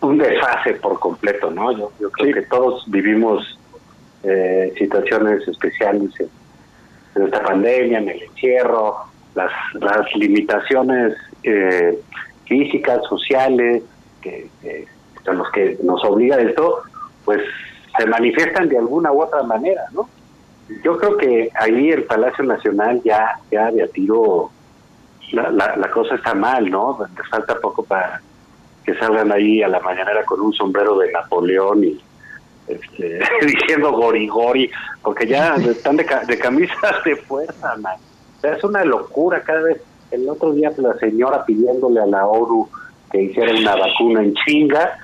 un desfase por completo, ¿no? Yo, yo creo que todos vivimos eh, situaciones especiales en, esta pandemia, en el encierro, las, las limitaciones eh, físicas, sociales, que, que los que nos obliga esto, pues se manifiestan de alguna u otra manera, ¿no? Yo creo que ahí el Palacio Nacional ya, ya de a tiro la, la, cosa está mal, ¿no? Les falta poco para que salgan ahí a la mañanera con un sombrero de Napoleón y este, diciendo gori gori, porque ya están de, de camisas de fuerza, man. es una locura cada vez. El otro día la señora pidiéndole a la ONU que hiciera una vacuna en chinga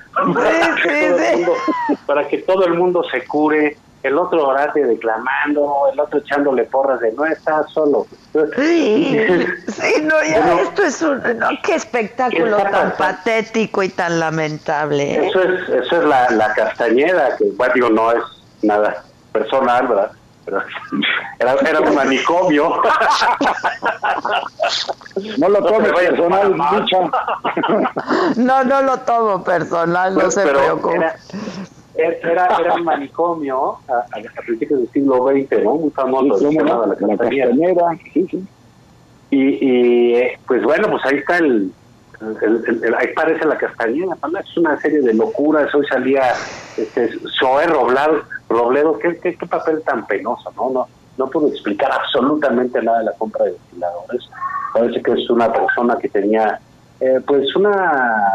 para que todo el mundo se cure el otro orate declamando, el otro echándole porras de no está solo. Sí, sí, no, ya esto es un, no, qué espectáculo tan patético y tan lamentable. ¿eh? Eso es, eso es la, la castañeda, que bueno, digo, no es nada personal, ¿verdad? Pero era, era un manicomio. No lo tomes personal, No, no lo tomo personal, no pues, se preocupe era, era un manicomio a, a, principios del siglo XX, ¿no? Muy famoso, la Castañeda. Y, y pues bueno, pues ahí está el, ahí parece la Castañeda, es una serie de locuras, hoy salía este, Zoe Robledo, Robledo ¿qué, qué, papel tan penoso, ¿no? No, no puedo explicar absolutamente nada de la compra de ventiladores, parece que es una persona que tenía eh, pues una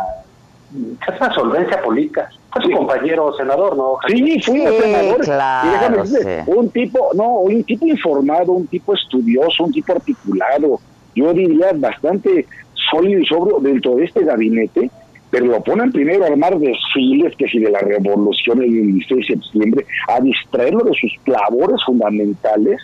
una solvencia política. Su compañero senador, ¿no? Sí, fui senador. Claro, un tipo, no, un tipo informado, un tipo estudioso, un tipo articulado. Yo diría bastante sólido y sobrio dentro de este gabinete, pero lo ponen primero a armar desfiles, que si de la revolución el 16 de septiembre, a distraerlo de sus labores fundamentales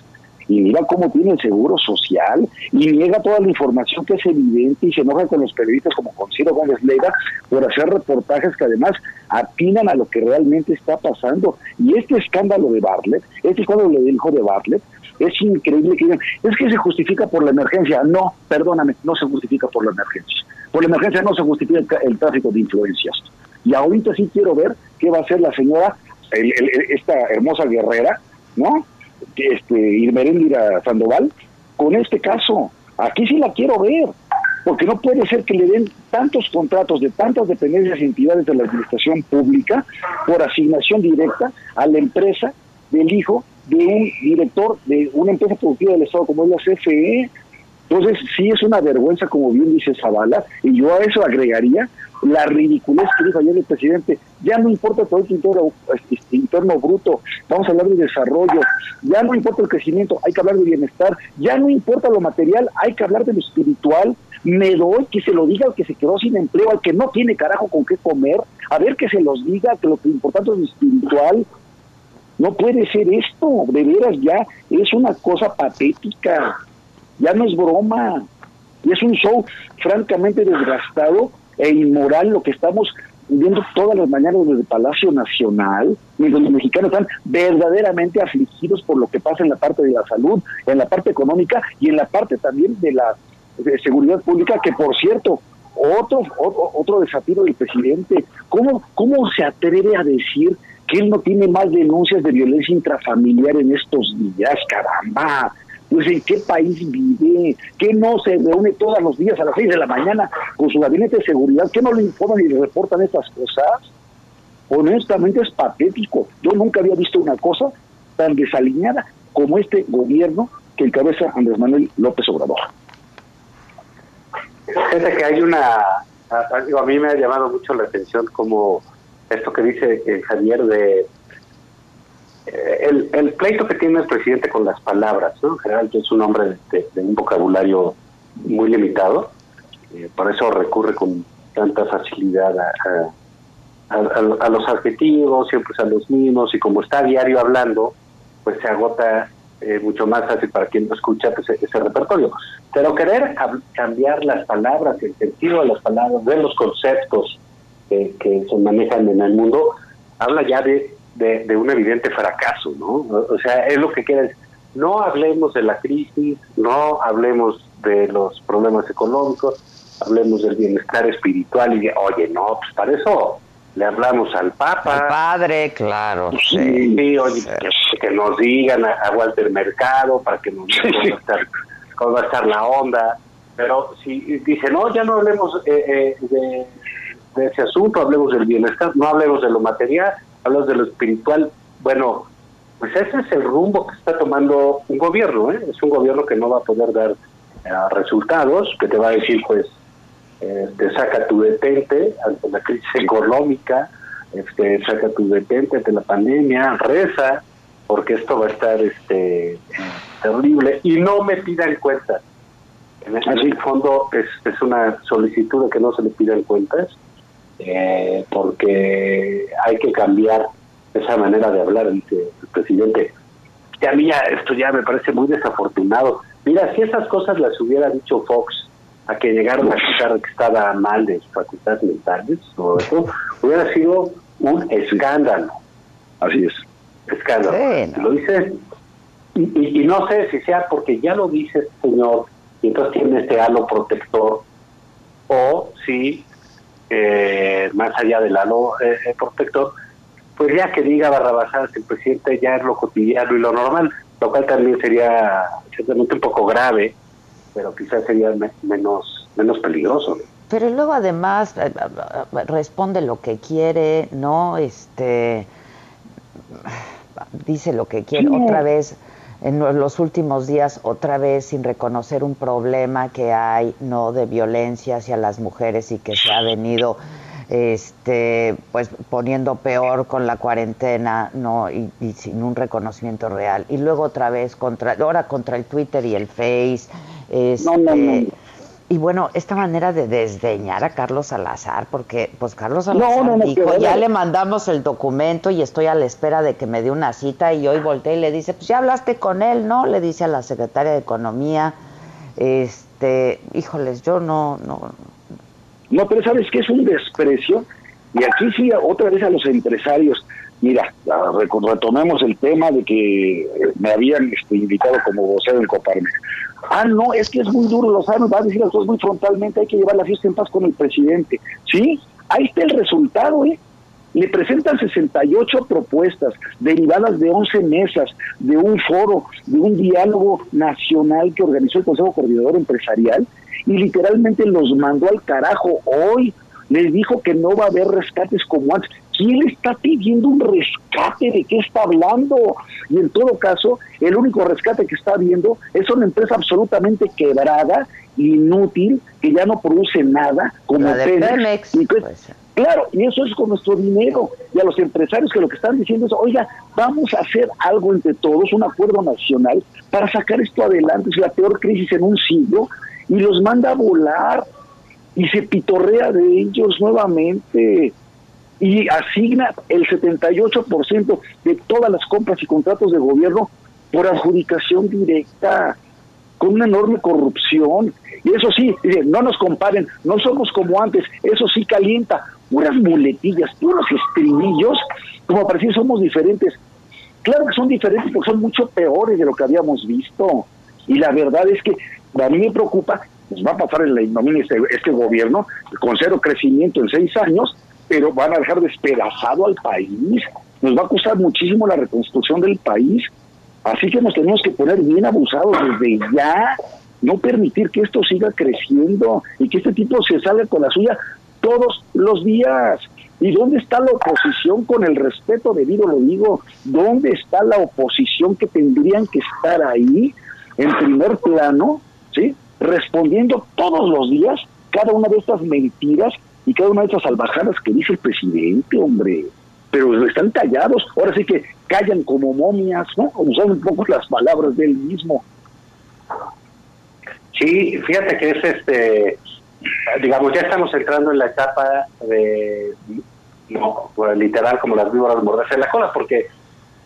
y mira cómo tiene el seguro social y niega toda la información que es evidente y se enoja con los periodistas como con Ciro Gómez Leiva por hacer reportajes que además atinan a lo que realmente está pasando. Y este escándalo de Bartlett, este escándalo del hijo de Bartlett, es increíble que digan, es que se justifica por la emergencia. No, perdóname, no se justifica por la emergencia. Por la emergencia no se justifica el, tráfico de influencias. Y ahorita sí quiero ver qué va a hacer la señora, esta hermosa guerrera, ¿no? Este, Irmeréndira Sandoval con este caso. Aquí sí la quiero ver, porque no puede ser que le den tantos contratos de tantas dependencias y entidades de la administración pública por asignación directa a la empresa del hijo de un director de una empresa productiva del Estado como es la CFE. Entonces, sí es una vergüenza, como bien dice Zavala, y yo a eso agregaría la ridiculez que dijo ayer el presidente, ya no importa todo el interno, este, interno bruto, vamos a hablar de desarrollo, ya no importa el crecimiento, hay que hablar de bienestar, ya no importa lo material, hay que hablar de lo espiritual, me doy que se lo diga al que se quedó sin empleo, al que no tiene carajo con qué comer, a ver que se los diga, que lo que importante es lo espiritual, no puede ser esto, de veras ya es una cosa patética, ya no es broma, y es un show francamente desgastado e inmoral lo que estamos viendo todas las mañanas desde Palacio Nacional, mientras los mexicanos están verdaderamente afligidos por lo que pasa en la parte de la salud, en la parte económica y en la parte también de la seguridad pública, que por cierto, otro, otro, otro desafío del presidente, ¿cómo, ¿cómo se atreve a decir que él no tiene más denuncias de violencia intrafamiliar en estos días? Caramba, pues en qué país vive, que no se reúne todos los días a las 6 de la mañana con su gabinete de seguridad, que no le informan y le reportan estas cosas. Honestamente es patético. Yo nunca había visto una cosa tan desalineada como este gobierno que encabeza Andrés Manuel López Obrador. Fíjate que hay una, a, mí me ha llamado mucho la atención como esto que dice eh, Javier de eh, el, pleito que tiene el presidente con las palabras, ¿no? En general es un hombre de, un vocabulario muy limitado, eh, por eso recurre con tanta facilidad a, los adjetivos, siempre a los mismos, y como está a diario hablando, pues se agota eh, mucho más fácil para quien no escucha pues, ese, repertorio. Pero querer cambiar las palabras, el sentido de las palabras, de los conceptos que se manejan en el mundo, habla ya de de, un evidente fracaso, ¿no? O sea, es lo que quieren. No hablemos de la crisis, no hablemos de los problemas económicos, hablemos del bienestar espiritual y de, oye, no, pues para eso le hablamos al Papa. Al padre, claro. Sí, sí, oye, Que, nos digan a, Walter Mercado para que nos digan cómo, va a estar la onda. Pero si dice, no, ya no hablemos eh, eh, de, de ese asunto, hablemos del bienestar, no hablemos de lo material, hablas de lo espiritual, bueno, pues ese es el rumbo que está tomando un gobierno, ¿eh? es un gobierno que no va a poder dar eh, resultados, que te va a decir, pues, eh, te saca tu detente ante la crisis económica, este, saca tu detente ante la pandemia, reza, porque esto va a estar este terrible, y no me pidan cuentas. En el fondo es, es una solicitud de que no se le pidan cuentas, eh, porque hay que cambiar esa manera de hablar, dice el presidente. Y a mí ya, esto ya me parece muy desafortunado. Mira, si esas cosas las hubiera dicho Fox a que llegaron a acusar que estaba mal de sus facultades mentales, todo eso, hubiera sido un escándalo. Así es. Escándalo. Lo dice, y, y, no sé si sea porque ya lo dice el señor, y entonces tiene este halo protector, o si eh, más allá del halo eh, eh, protector, pues ya que diga Barrabasadas el presidente ya es lo cotidiano y lo normal, lo cual también sería ciertamente un poco grave, pero quizás sería menos, menos peligroso. Pero luego además eh, responde lo que quiere, ¿no? Este dice lo que quiere otra vez en los últimos días otra vez sin reconocer un problema que hay no de violencia hacia las mujeres y que se ha venido este pues poniendo peor con la cuarentena no y, sin un reconocimiento real. Y luego otra vez contra ahora contra el Twitter y el Face este, y bueno, esta manera de desdeñar a Carlos Salazar, porque pues Carlos Salazar dijo, ya le mandamos el documento y estoy a la espera de que me dé una cita y hoy volteé y le dice, pues ya hablaste con él, ¿no? Le dice a la secretaria de Economía, este, híjoles, yo no, no. No, pero sabes que es un desprecio y aquí sí otra vez a los empresarios. Mira, retomemos el tema de que me habían este, invitado como vocero en Coparmex. Ah, no, es que es muy duro, lo saben, va a decir las cosas muy frontalmente, hay que llevar la fiesta en paz con el presidente. Sí, ahí está el resultado, ¿eh? Le presentan 68 propuestas derivadas de 11 mesas, de un foro, de un diálogo nacional que organizó el Consejo Coordinador Empresarial y literalmente los mandó al carajo hoy. Les dijo que no va a haber rescates como antes. ¿Quién está pidiendo un rescate? ¿De qué está hablando? Y en todo caso, el único rescate que está habiendo es una empresa absolutamente quebrada, inútil, que ya no produce nada, como Pemex. claro, y eso es con nuestro dinero. Y a los empresarios que lo que están diciendo es, oiga, vamos a hacer algo entre todos, un acuerdo nacional, para sacar esto adelante. Es la peor crisis en un siglo. Y los manda a volar y se pitorrea de ellos nuevamente y asigna el 78% de todas las compras y contratos de gobierno por adjudicación directa, con una enorme corrupción. Y eso sí, no nos comparen, no somos como antes, eso sí calienta, puras muletillas, puros estribillos, como parecía somos diferentes. Claro que son diferentes porque son mucho peores de lo que habíamos visto. Y la verdad es que a mí me preocupa, nos va a pasar en la ignominia este, este gobierno con cero crecimiento en seis años pero van a dejar despedazado al país. Nos va a costar muchísimo la reconstrucción del país. Así que nos tenemos que poner bien abusados desde ya, no permitir que esto siga creciendo y que este tipo se salga con la suya todos los días. ¿Y dónde está la oposición con el respeto debido, lo digo? ¿Dónde está la oposición que tendrían que estar ahí en primer plano, ¿sí? Respondiendo todos los días cada una de estas mentiras y cada una de estas salvajadas que dice el presidente, hombre. Pero están callados, ahora sí que callan como momias, ¿no? Usando un poco las palabras del mismo. Sí, fíjate que es este, digamos, ya estamos entrando en la etapa de, no, pues, literal, como las víboras morderse la cola, porque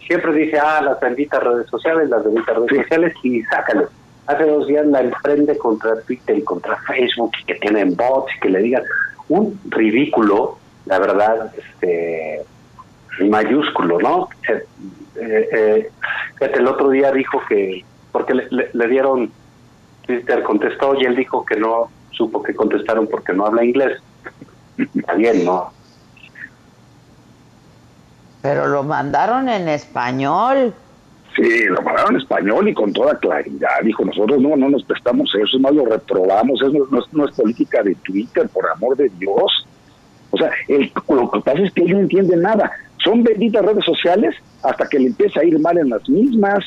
siempre dice, ah, las benditas redes sociales, las benditas redes sociales, y sácalo. Hace dos días la emprende contra Twitter y contra Facebook, y que tienen bots, y que le digan un ridículo, la verdad, este mayúsculo, ¿no? Eh, eh, el otro día dijo que, porque le, dieron, Twitter contestó y él dijo que no supo que contestaron porque no habla inglés. Está bien, ¿no? Pero lo mandaron en español. Sí, lo mandaron en español y con toda claridad. Dijo, nosotros no, no nos prestamos eso, es más lo reprobamos, eso no, es política de Twitter, por amor de Dios. O sea, lo que pasa es que ellos no entienden nada. Son benditas redes sociales hasta que le empieza a ir mal en las mismas.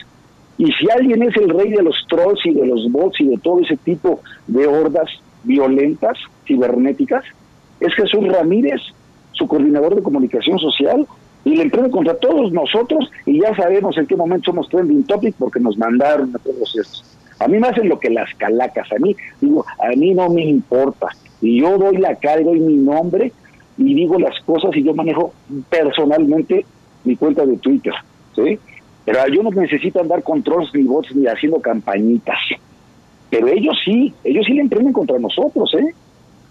Y si alguien es el rey de los trolls y de los bots y de todo ese tipo de hordas violentas, cibernéticas, es Jesús Ramírez, su coordinador de comunicación social, y le emprende contra todos nosotros y ya sabemos en qué momento somos trending topic porque nos mandaron a todos estos. A mí me hacen lo que las calacas, a mí, digo, a mí no me importa. Y yo doy la cara y doy mi nombre y digo las cosas y yo manejo personalmente mi cuenta de Twitter, ¿sí? Pero yo no necesito andar con trolls ni bots ni haciendo campañitas. Pero ellos sí, ellos sí le emprenden contra nosotros, ¿eh?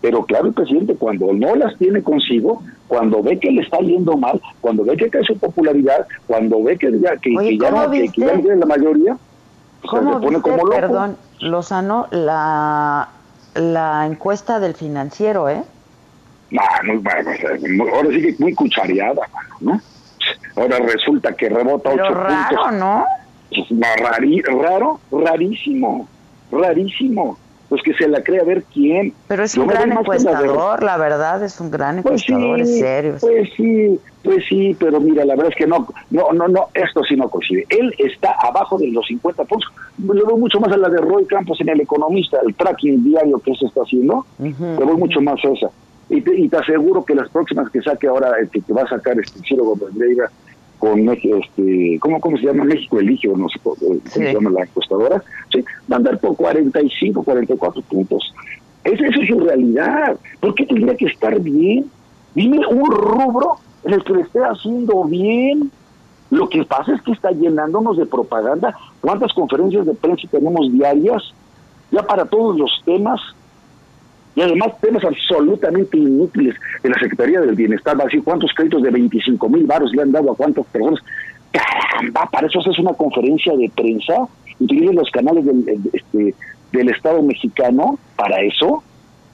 Pero claro, el presidente cuando no las tiene consigo, cuando ve que le está yendo mal, cuando ve que cae su popularidad, cuando ve que ya, que, ya, no, que, ya tiene la mayoría, se pone como loco. Perdón, Lozano, la, la encuesta del financiero, ¿eh? Ah, ahora sí que muy cuchareada, ¿no? Ahora resulta que rebota Pero ocho raro, puntos. ¿no? Pues, raro, rarísimo, rarísimo. Pues que se la cree a ver quién. Pero es un gran encuestador, la verdad, es un gran pues encuestador, es serio. Pues sí, pues sí, pero mira, la verdad es que no, no, no, no, esto sí no coincide. Él está abajo de los 50 puntos. Le doy mucho más a la de Roy Campos en El Economista, el tracking diario que se está haciendo. Le doy mucho más a esa. Y te, aseguro que las próximas que saque ahora, que, va a sacar este Ciro Gómez con este, ¿cómo, ¿cómo se llama? México Elige, no sé cómo, se llama la encuestadora, ¿sí? va a andar por 45, 44 puntos. Esa, esa es su realidad. ¿Por qué tendría que estar bien? Dime un rubro en el que le esté haciendo bien. Lo que pasa es que está llenándonos de propaganda. ¿Cuántas conferencias de prensa tenemos diarias? Ya para todos los temas y además temas absolutamente inútiles en la Secretaría del Bienestar. Va a decir cuántos créditos de 25 mil baros le han dado a cuántas personas. Caramba, para eso haces una conferencia de prensa, utilizas los canales del, este, del Estado mexicano para eso.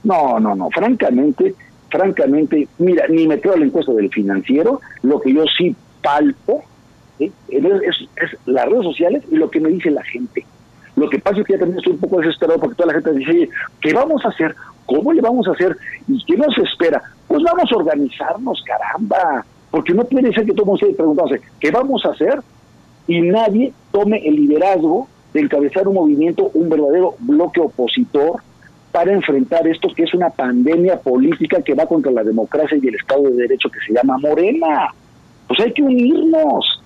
No, no, no, francamente, francamente, mira, ni me quedo la encuesta del financiero, lo que yo sí palpo es, es las redes sociales y lo que me dice la gente. Lo que pasa es que ya también estoy un poco desesperado porque toda la gente dice, ¿qué vamos a hacer? ¿Cómo le vamos a hacer? ¿Y qué nos espera? Pues vamos a organizarnos, caramba. Porque no puede ser que todo el mundo esté preguntándose, ¿qué vamos a hacer? Y nadie tome el liderazgo de encabezar un movimiento, un verdadero bloque opositor para enfrentar esto que es una pandemia política que va contra la democracia y el Estado de Derecho que se llama Morena. Pues hay que unirnos.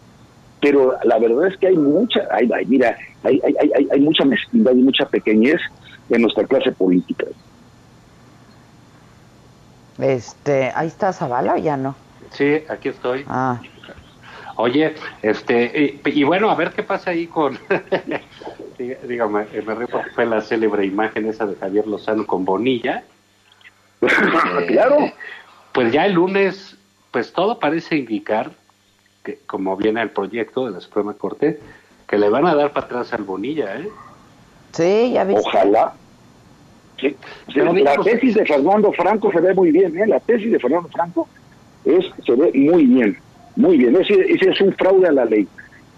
Pero la verdad es que hay mucha, hay, mira, hay, hay, hay, hay mucha mezquindad y mucha pequeñez en nuestra clase política. Este, ahí está Zavala o ya no. Sí, aquí estoy. Ah. Oye, este, y, bueno, a ver qué pasa ahí con, dígame, me fue la célebre imagen esa de Javier Lozano con Bonilla. claro. Pues ya el lunes, pues todo parece indicar que, como viene el proyecto de la Suprema Corte, que le van a dar para atrás al Bonilla, ¿eh? Sí, ya viste. Ojalá. Sí. La tesis de Fernando Franco se ve muy bien, ¿eh? La tesis de Fernando Franco es, se ve muy bien, muy bien. Ese, ese es un fraude a la ley.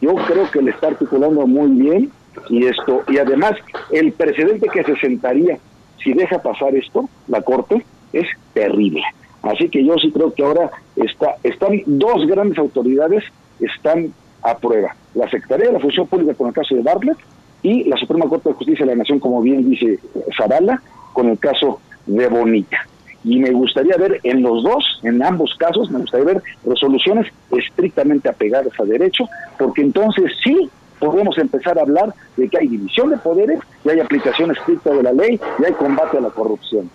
Yo creo que le está articulando muy bien y esto y además el precedente que se sentaría si deja pasar esto, la Corte, es terrible. Así que yo sí creo que ahora está, están dos grandes autoridades están a prueba. La Secretaría de la Función Pública con el caso de Bartlett y la Suprema Corte de Justicia de la Nación, como bien dice Zavala, con el caso de Bonita. Y me gustaría ver en los dos, en ambos casos, me gustaría ver resoluciones estrictamente apegadas a derecho, porque entonces sí podemos empezar a hablar de que hay división de poderes y hay aplicación estricta de la ley y hay combate a la corrupción.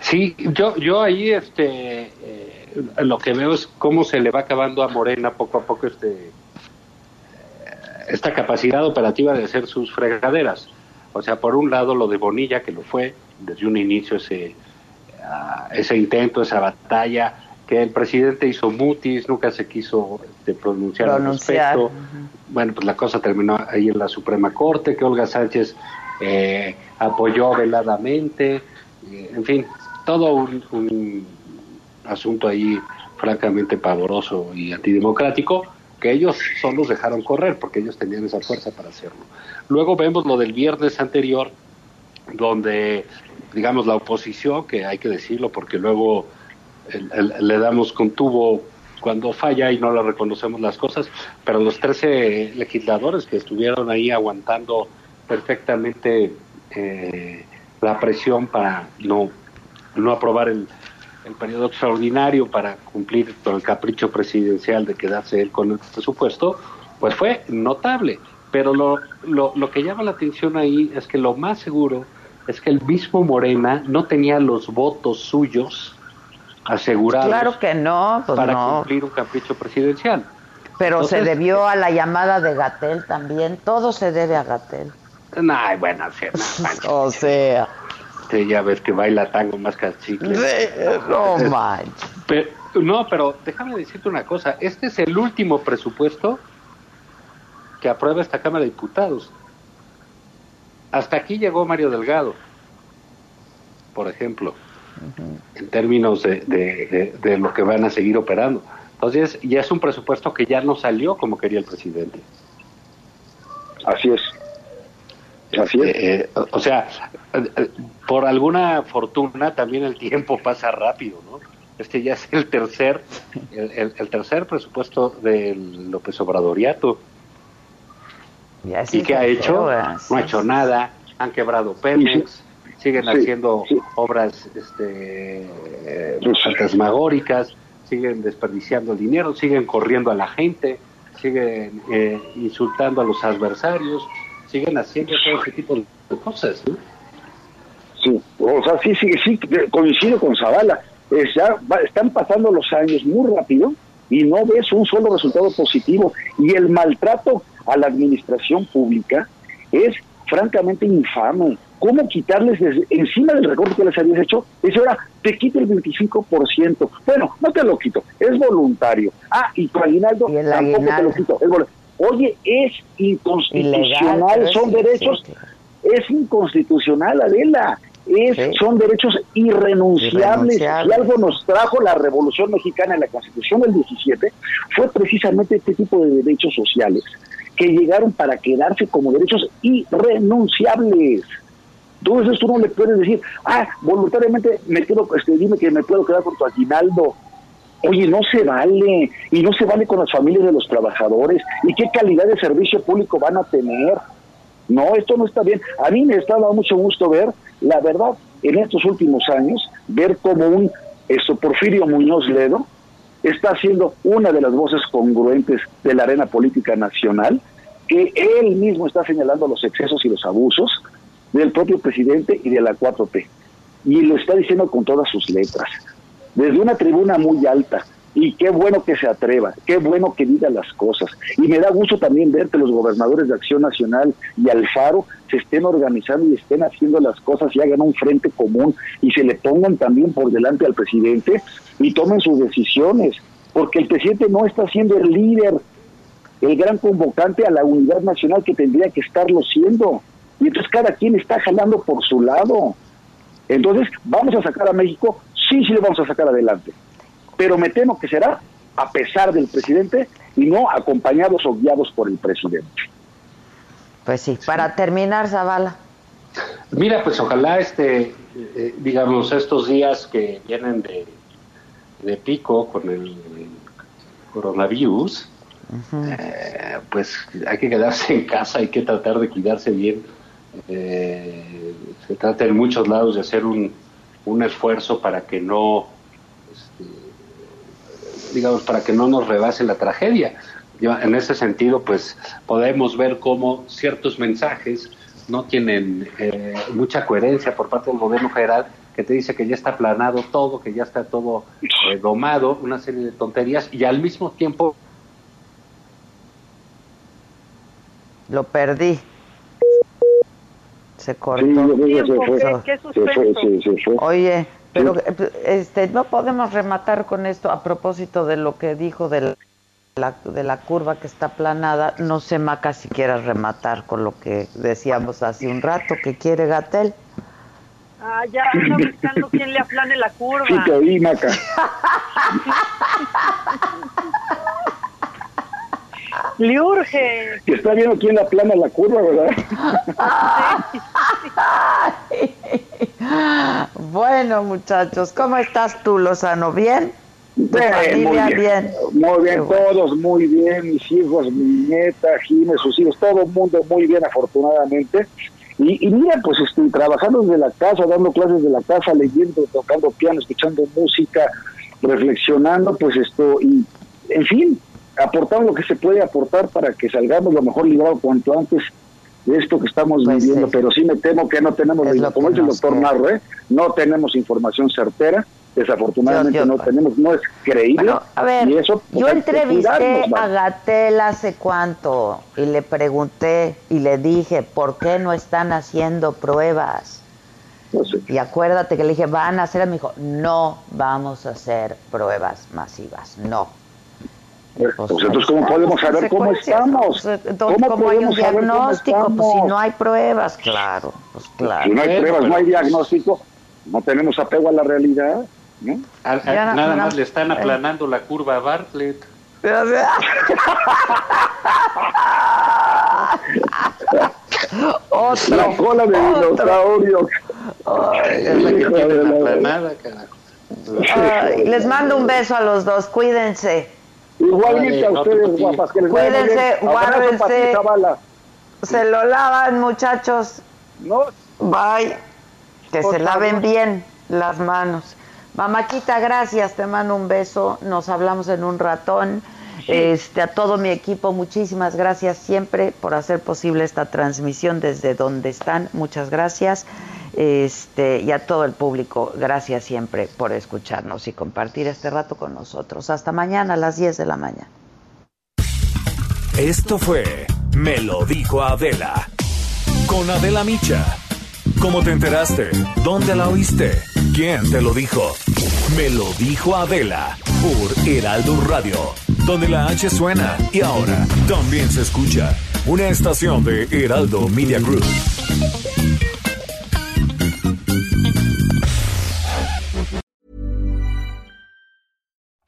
Sí, yo, yo ahí este, eh, lo que veo es cómo se le va acabando a Morena poco a poco este, esta capacidad operativa de hacer sus fregaderas. O sea, por un lado lo de Bonilla, que lo fue desde un inicio ese, ah, ese intento, esa batalla, que el presidente hizo mutis, nunca se quiso este, pronunciar, al respecto. Bueno, pues la cosa terminó ahí en la Suprema Corte, que Olga Sánchez eh, apoyó veladamente, en fin, todo un, asunto ahí francamente pavoroso y antidemocrático, que ellos solo dejaron correr porque ellos tenían esa fuerza para hacerlo. Luego vemos lo del viernes anterior, donde, digamos, la oposición, que hay que decirlo porque luego le damos con tubo cuando falla y no le reconocemos las cosas, pero los 13 legisladores que estuvieron ahí aguantando perfectamente eh, la presión para no, no aprobar el, el periodo extraordinario para cumplir con el capricho presidencial de quedarse él con el presupuesto, pues fue notable. Pero lo, lo, lo que llama la atención ahí es que lo más seguro es que el mismo Morena no tenía los votos suyos asegurados claro que no, pues para cumplir un capricho presidencial. Pero se debió a la llamada de Gatel también, todo se debe a Gatel. No, bueno, o sea. Ya ves que baila tango más cachicle. no manches. Pero, no, pero déjame decirte una cosa. Este es el último presupuesto que aprueba esta Cámara de Diputados. Hasta aquí llegó Mario Delgado, por ejemplo, en términos de, de lo que van a seguir operando. Entonces, ya es un presupuesto que ya no salió como quería el presidente. Así es. Así es. Eh, eh, o sea, eh, por alguna fortuna también el tiempo pasa rápido, ¿no? Este ya es el tercer, el, tercer presupuesto del López Obradoriato. ¿Y qué ha hecho? No ha hecho nada, han quebrado Pemex, siguen haciendo obras este, fantasmagóricas, siguen desperdiciando el dinero, siguen corriendo a la gente, siguen insultando a los adversarios, siguen haciendo todo ese tipo de cosas. Sí, o sea, sí, sí, sí, coincido con Zavala. ya están pasando los años muy rápido y no ves un solo resultado positivo. Y el maltrato a la administración pública es francamente infame. ¿Cómo quitarles encima del recorte que les habías hecho? Eso ahora te quito el 25%. Bueno, no te lo quito, es voluntario. Ah, y tu aguinaldo tampoco te lo quito, es voluntario. Oye, es inconstitucional, son derechos, es inconstitucional, Adela, es, son derechos irrenunciables. Y algo nos trajo la Revolución Mexicana en la Constitución del 17, fue precisamente este tipo de derechos sociales, que llegaron para quedarse como derechos irrenunciables. Entonces tú no le puedes decir, ah, voluntariamente me quedo, este, dime que me puedo quedar con tu aguinaldo, Oye, no se vale, y no se vale con las familias de los trabajadores, y qué calidad de servicio público van a tener. No, esto no está bien. A mí me está dando mucho gusto ver, la verdad, en estos últimos años, ver como un eso, Porfirio Muñoz Ledo está siendo una de las voces congruentes de la arena política nacional, que él mismo está señalando los excesos y los abusos del propio presidente y de la 4P. Y lo está diciendo con todas sus letras desde una tribuna muy alta. Y qué bueno que se atreva, qué bueno que diga las cosas. Y me da gusto también ver que los gobernadores de Acción Nacional y Alfaro se estén organizando y estén haciendo las cosas y hagan un frente común y se le pongan también por delante al presidente y tomen sus decisiones. Porque el presidente no está siendo el líder, el gran convocante a la unidad nacional que tendría que estarlo siendo. Y entonces cada quien está jalando por su lado. Entonces, vamos a sacar a México sí, sí lo vamos a sacar adelante. Pero me temo que será a pesar del presidente y no acompañados o guiados por el presidente. Pues sí, para terminar, Zavala. Mira, pues ojalá este, eh, digamos, estos días que vienen de, de pico con el coronavirus, eh, pues hay que quedarse en casa, hay que tratar de cuidarse bien. Eh, se trata en muchos lados de hacer un, un esfuerzo para que no, este, digamos, para que no nos rebase la tragedia. En ese sentido, pues podemos ver cómo ciertos mensajes no tienen eh, mucha coherencia por parte del gobierno federal que te dice que ya está planado todo, que ya está todo eh, domado, una serie de tonterías y al mismo tiempo... Lo perdí. Se cortó. Oye, pero este, no podemos rematar con esto a propósito de lo que dijo de la, de la curva que está planada. No sé, Maca, si quieras rematar con lo que decíamos hace un rato que quiere Gatel. Ah, ya anda buscando quién le aplane la curva. Sí, te oí, Maca. Le urge. Que está viendo quién aplana la curva, ¿verdad? bueno, muchachos, ¿cómo estás tú, Lozano? ¿Bien? Bien, muy bien. Muy bien, todos muy bien, mis hijos, mi nieta, Jiménez, sus hijos, todo el mundo muy bien, afortunadamente. Y, mira, pues estoy trabajando desde la casa, dando clases de la casa, leyendo, tocando piano, escuchando música, reflexionando, pues esto, y en fin, aportando lo que se puede aportar para que salgamos lo mejor librado cuanto antes de esto que estamos pues viviendo, pero sí me temo que no tenemos, como dice el doctor Narro, ¿eh? no tenemos información certera, desafortunadamente no tenemos, no es creíble. a ver, eso, pues, yo entrevisté a Gatel hace cuánto y le pregunté y le dije, ¿por qué no están haciendo pruebas? Y acuérdate que le dije, van a hacer, me dijo, no vamos a hacer pruebas masivas, no. Pues, entonces, ¿cómo podemos saber cómo estamos? Pues, ¿Cómo, hay un diagnóstico? Pues si no hay pruebas, claro, pues claro. Si no hay pruebas, no hay diagnóstico, no tenemos apego a la realidad. nada más le están aplanando la curva a Bartlett. otro, la cola de dinosaurio. es la que tienen aplanada, carajo. les mando un beso a los dos, cuídense. Igualmente a ustedes, guapas. Que les Cuídense, guárdense. Se lo lavan, muchachos. No. Bye. Que se laven bien las manos. Mamáquita, gracias, te mando un beso, nos hablamos en un ratón. Este, a todo mi equipo, muchísimas gracias siempre por hacer posible esta transmisión desde donde están, muchas gracias. Este, y a todo el público, gracias siempre por escucharnos y compartir este rato con nosotros. Hasta mañana a las 10 de la mañana. Esto fue Me lo dijo Adela, con Adela Micha. ¿Cómo te enteraste? ¿Dónde la oíste? ¿Quién te lo dijo? Me lo dijo Adela por Heraldo Radio, donde la H suena y ahora también se escucha. Una estación de Heraldo Media Group.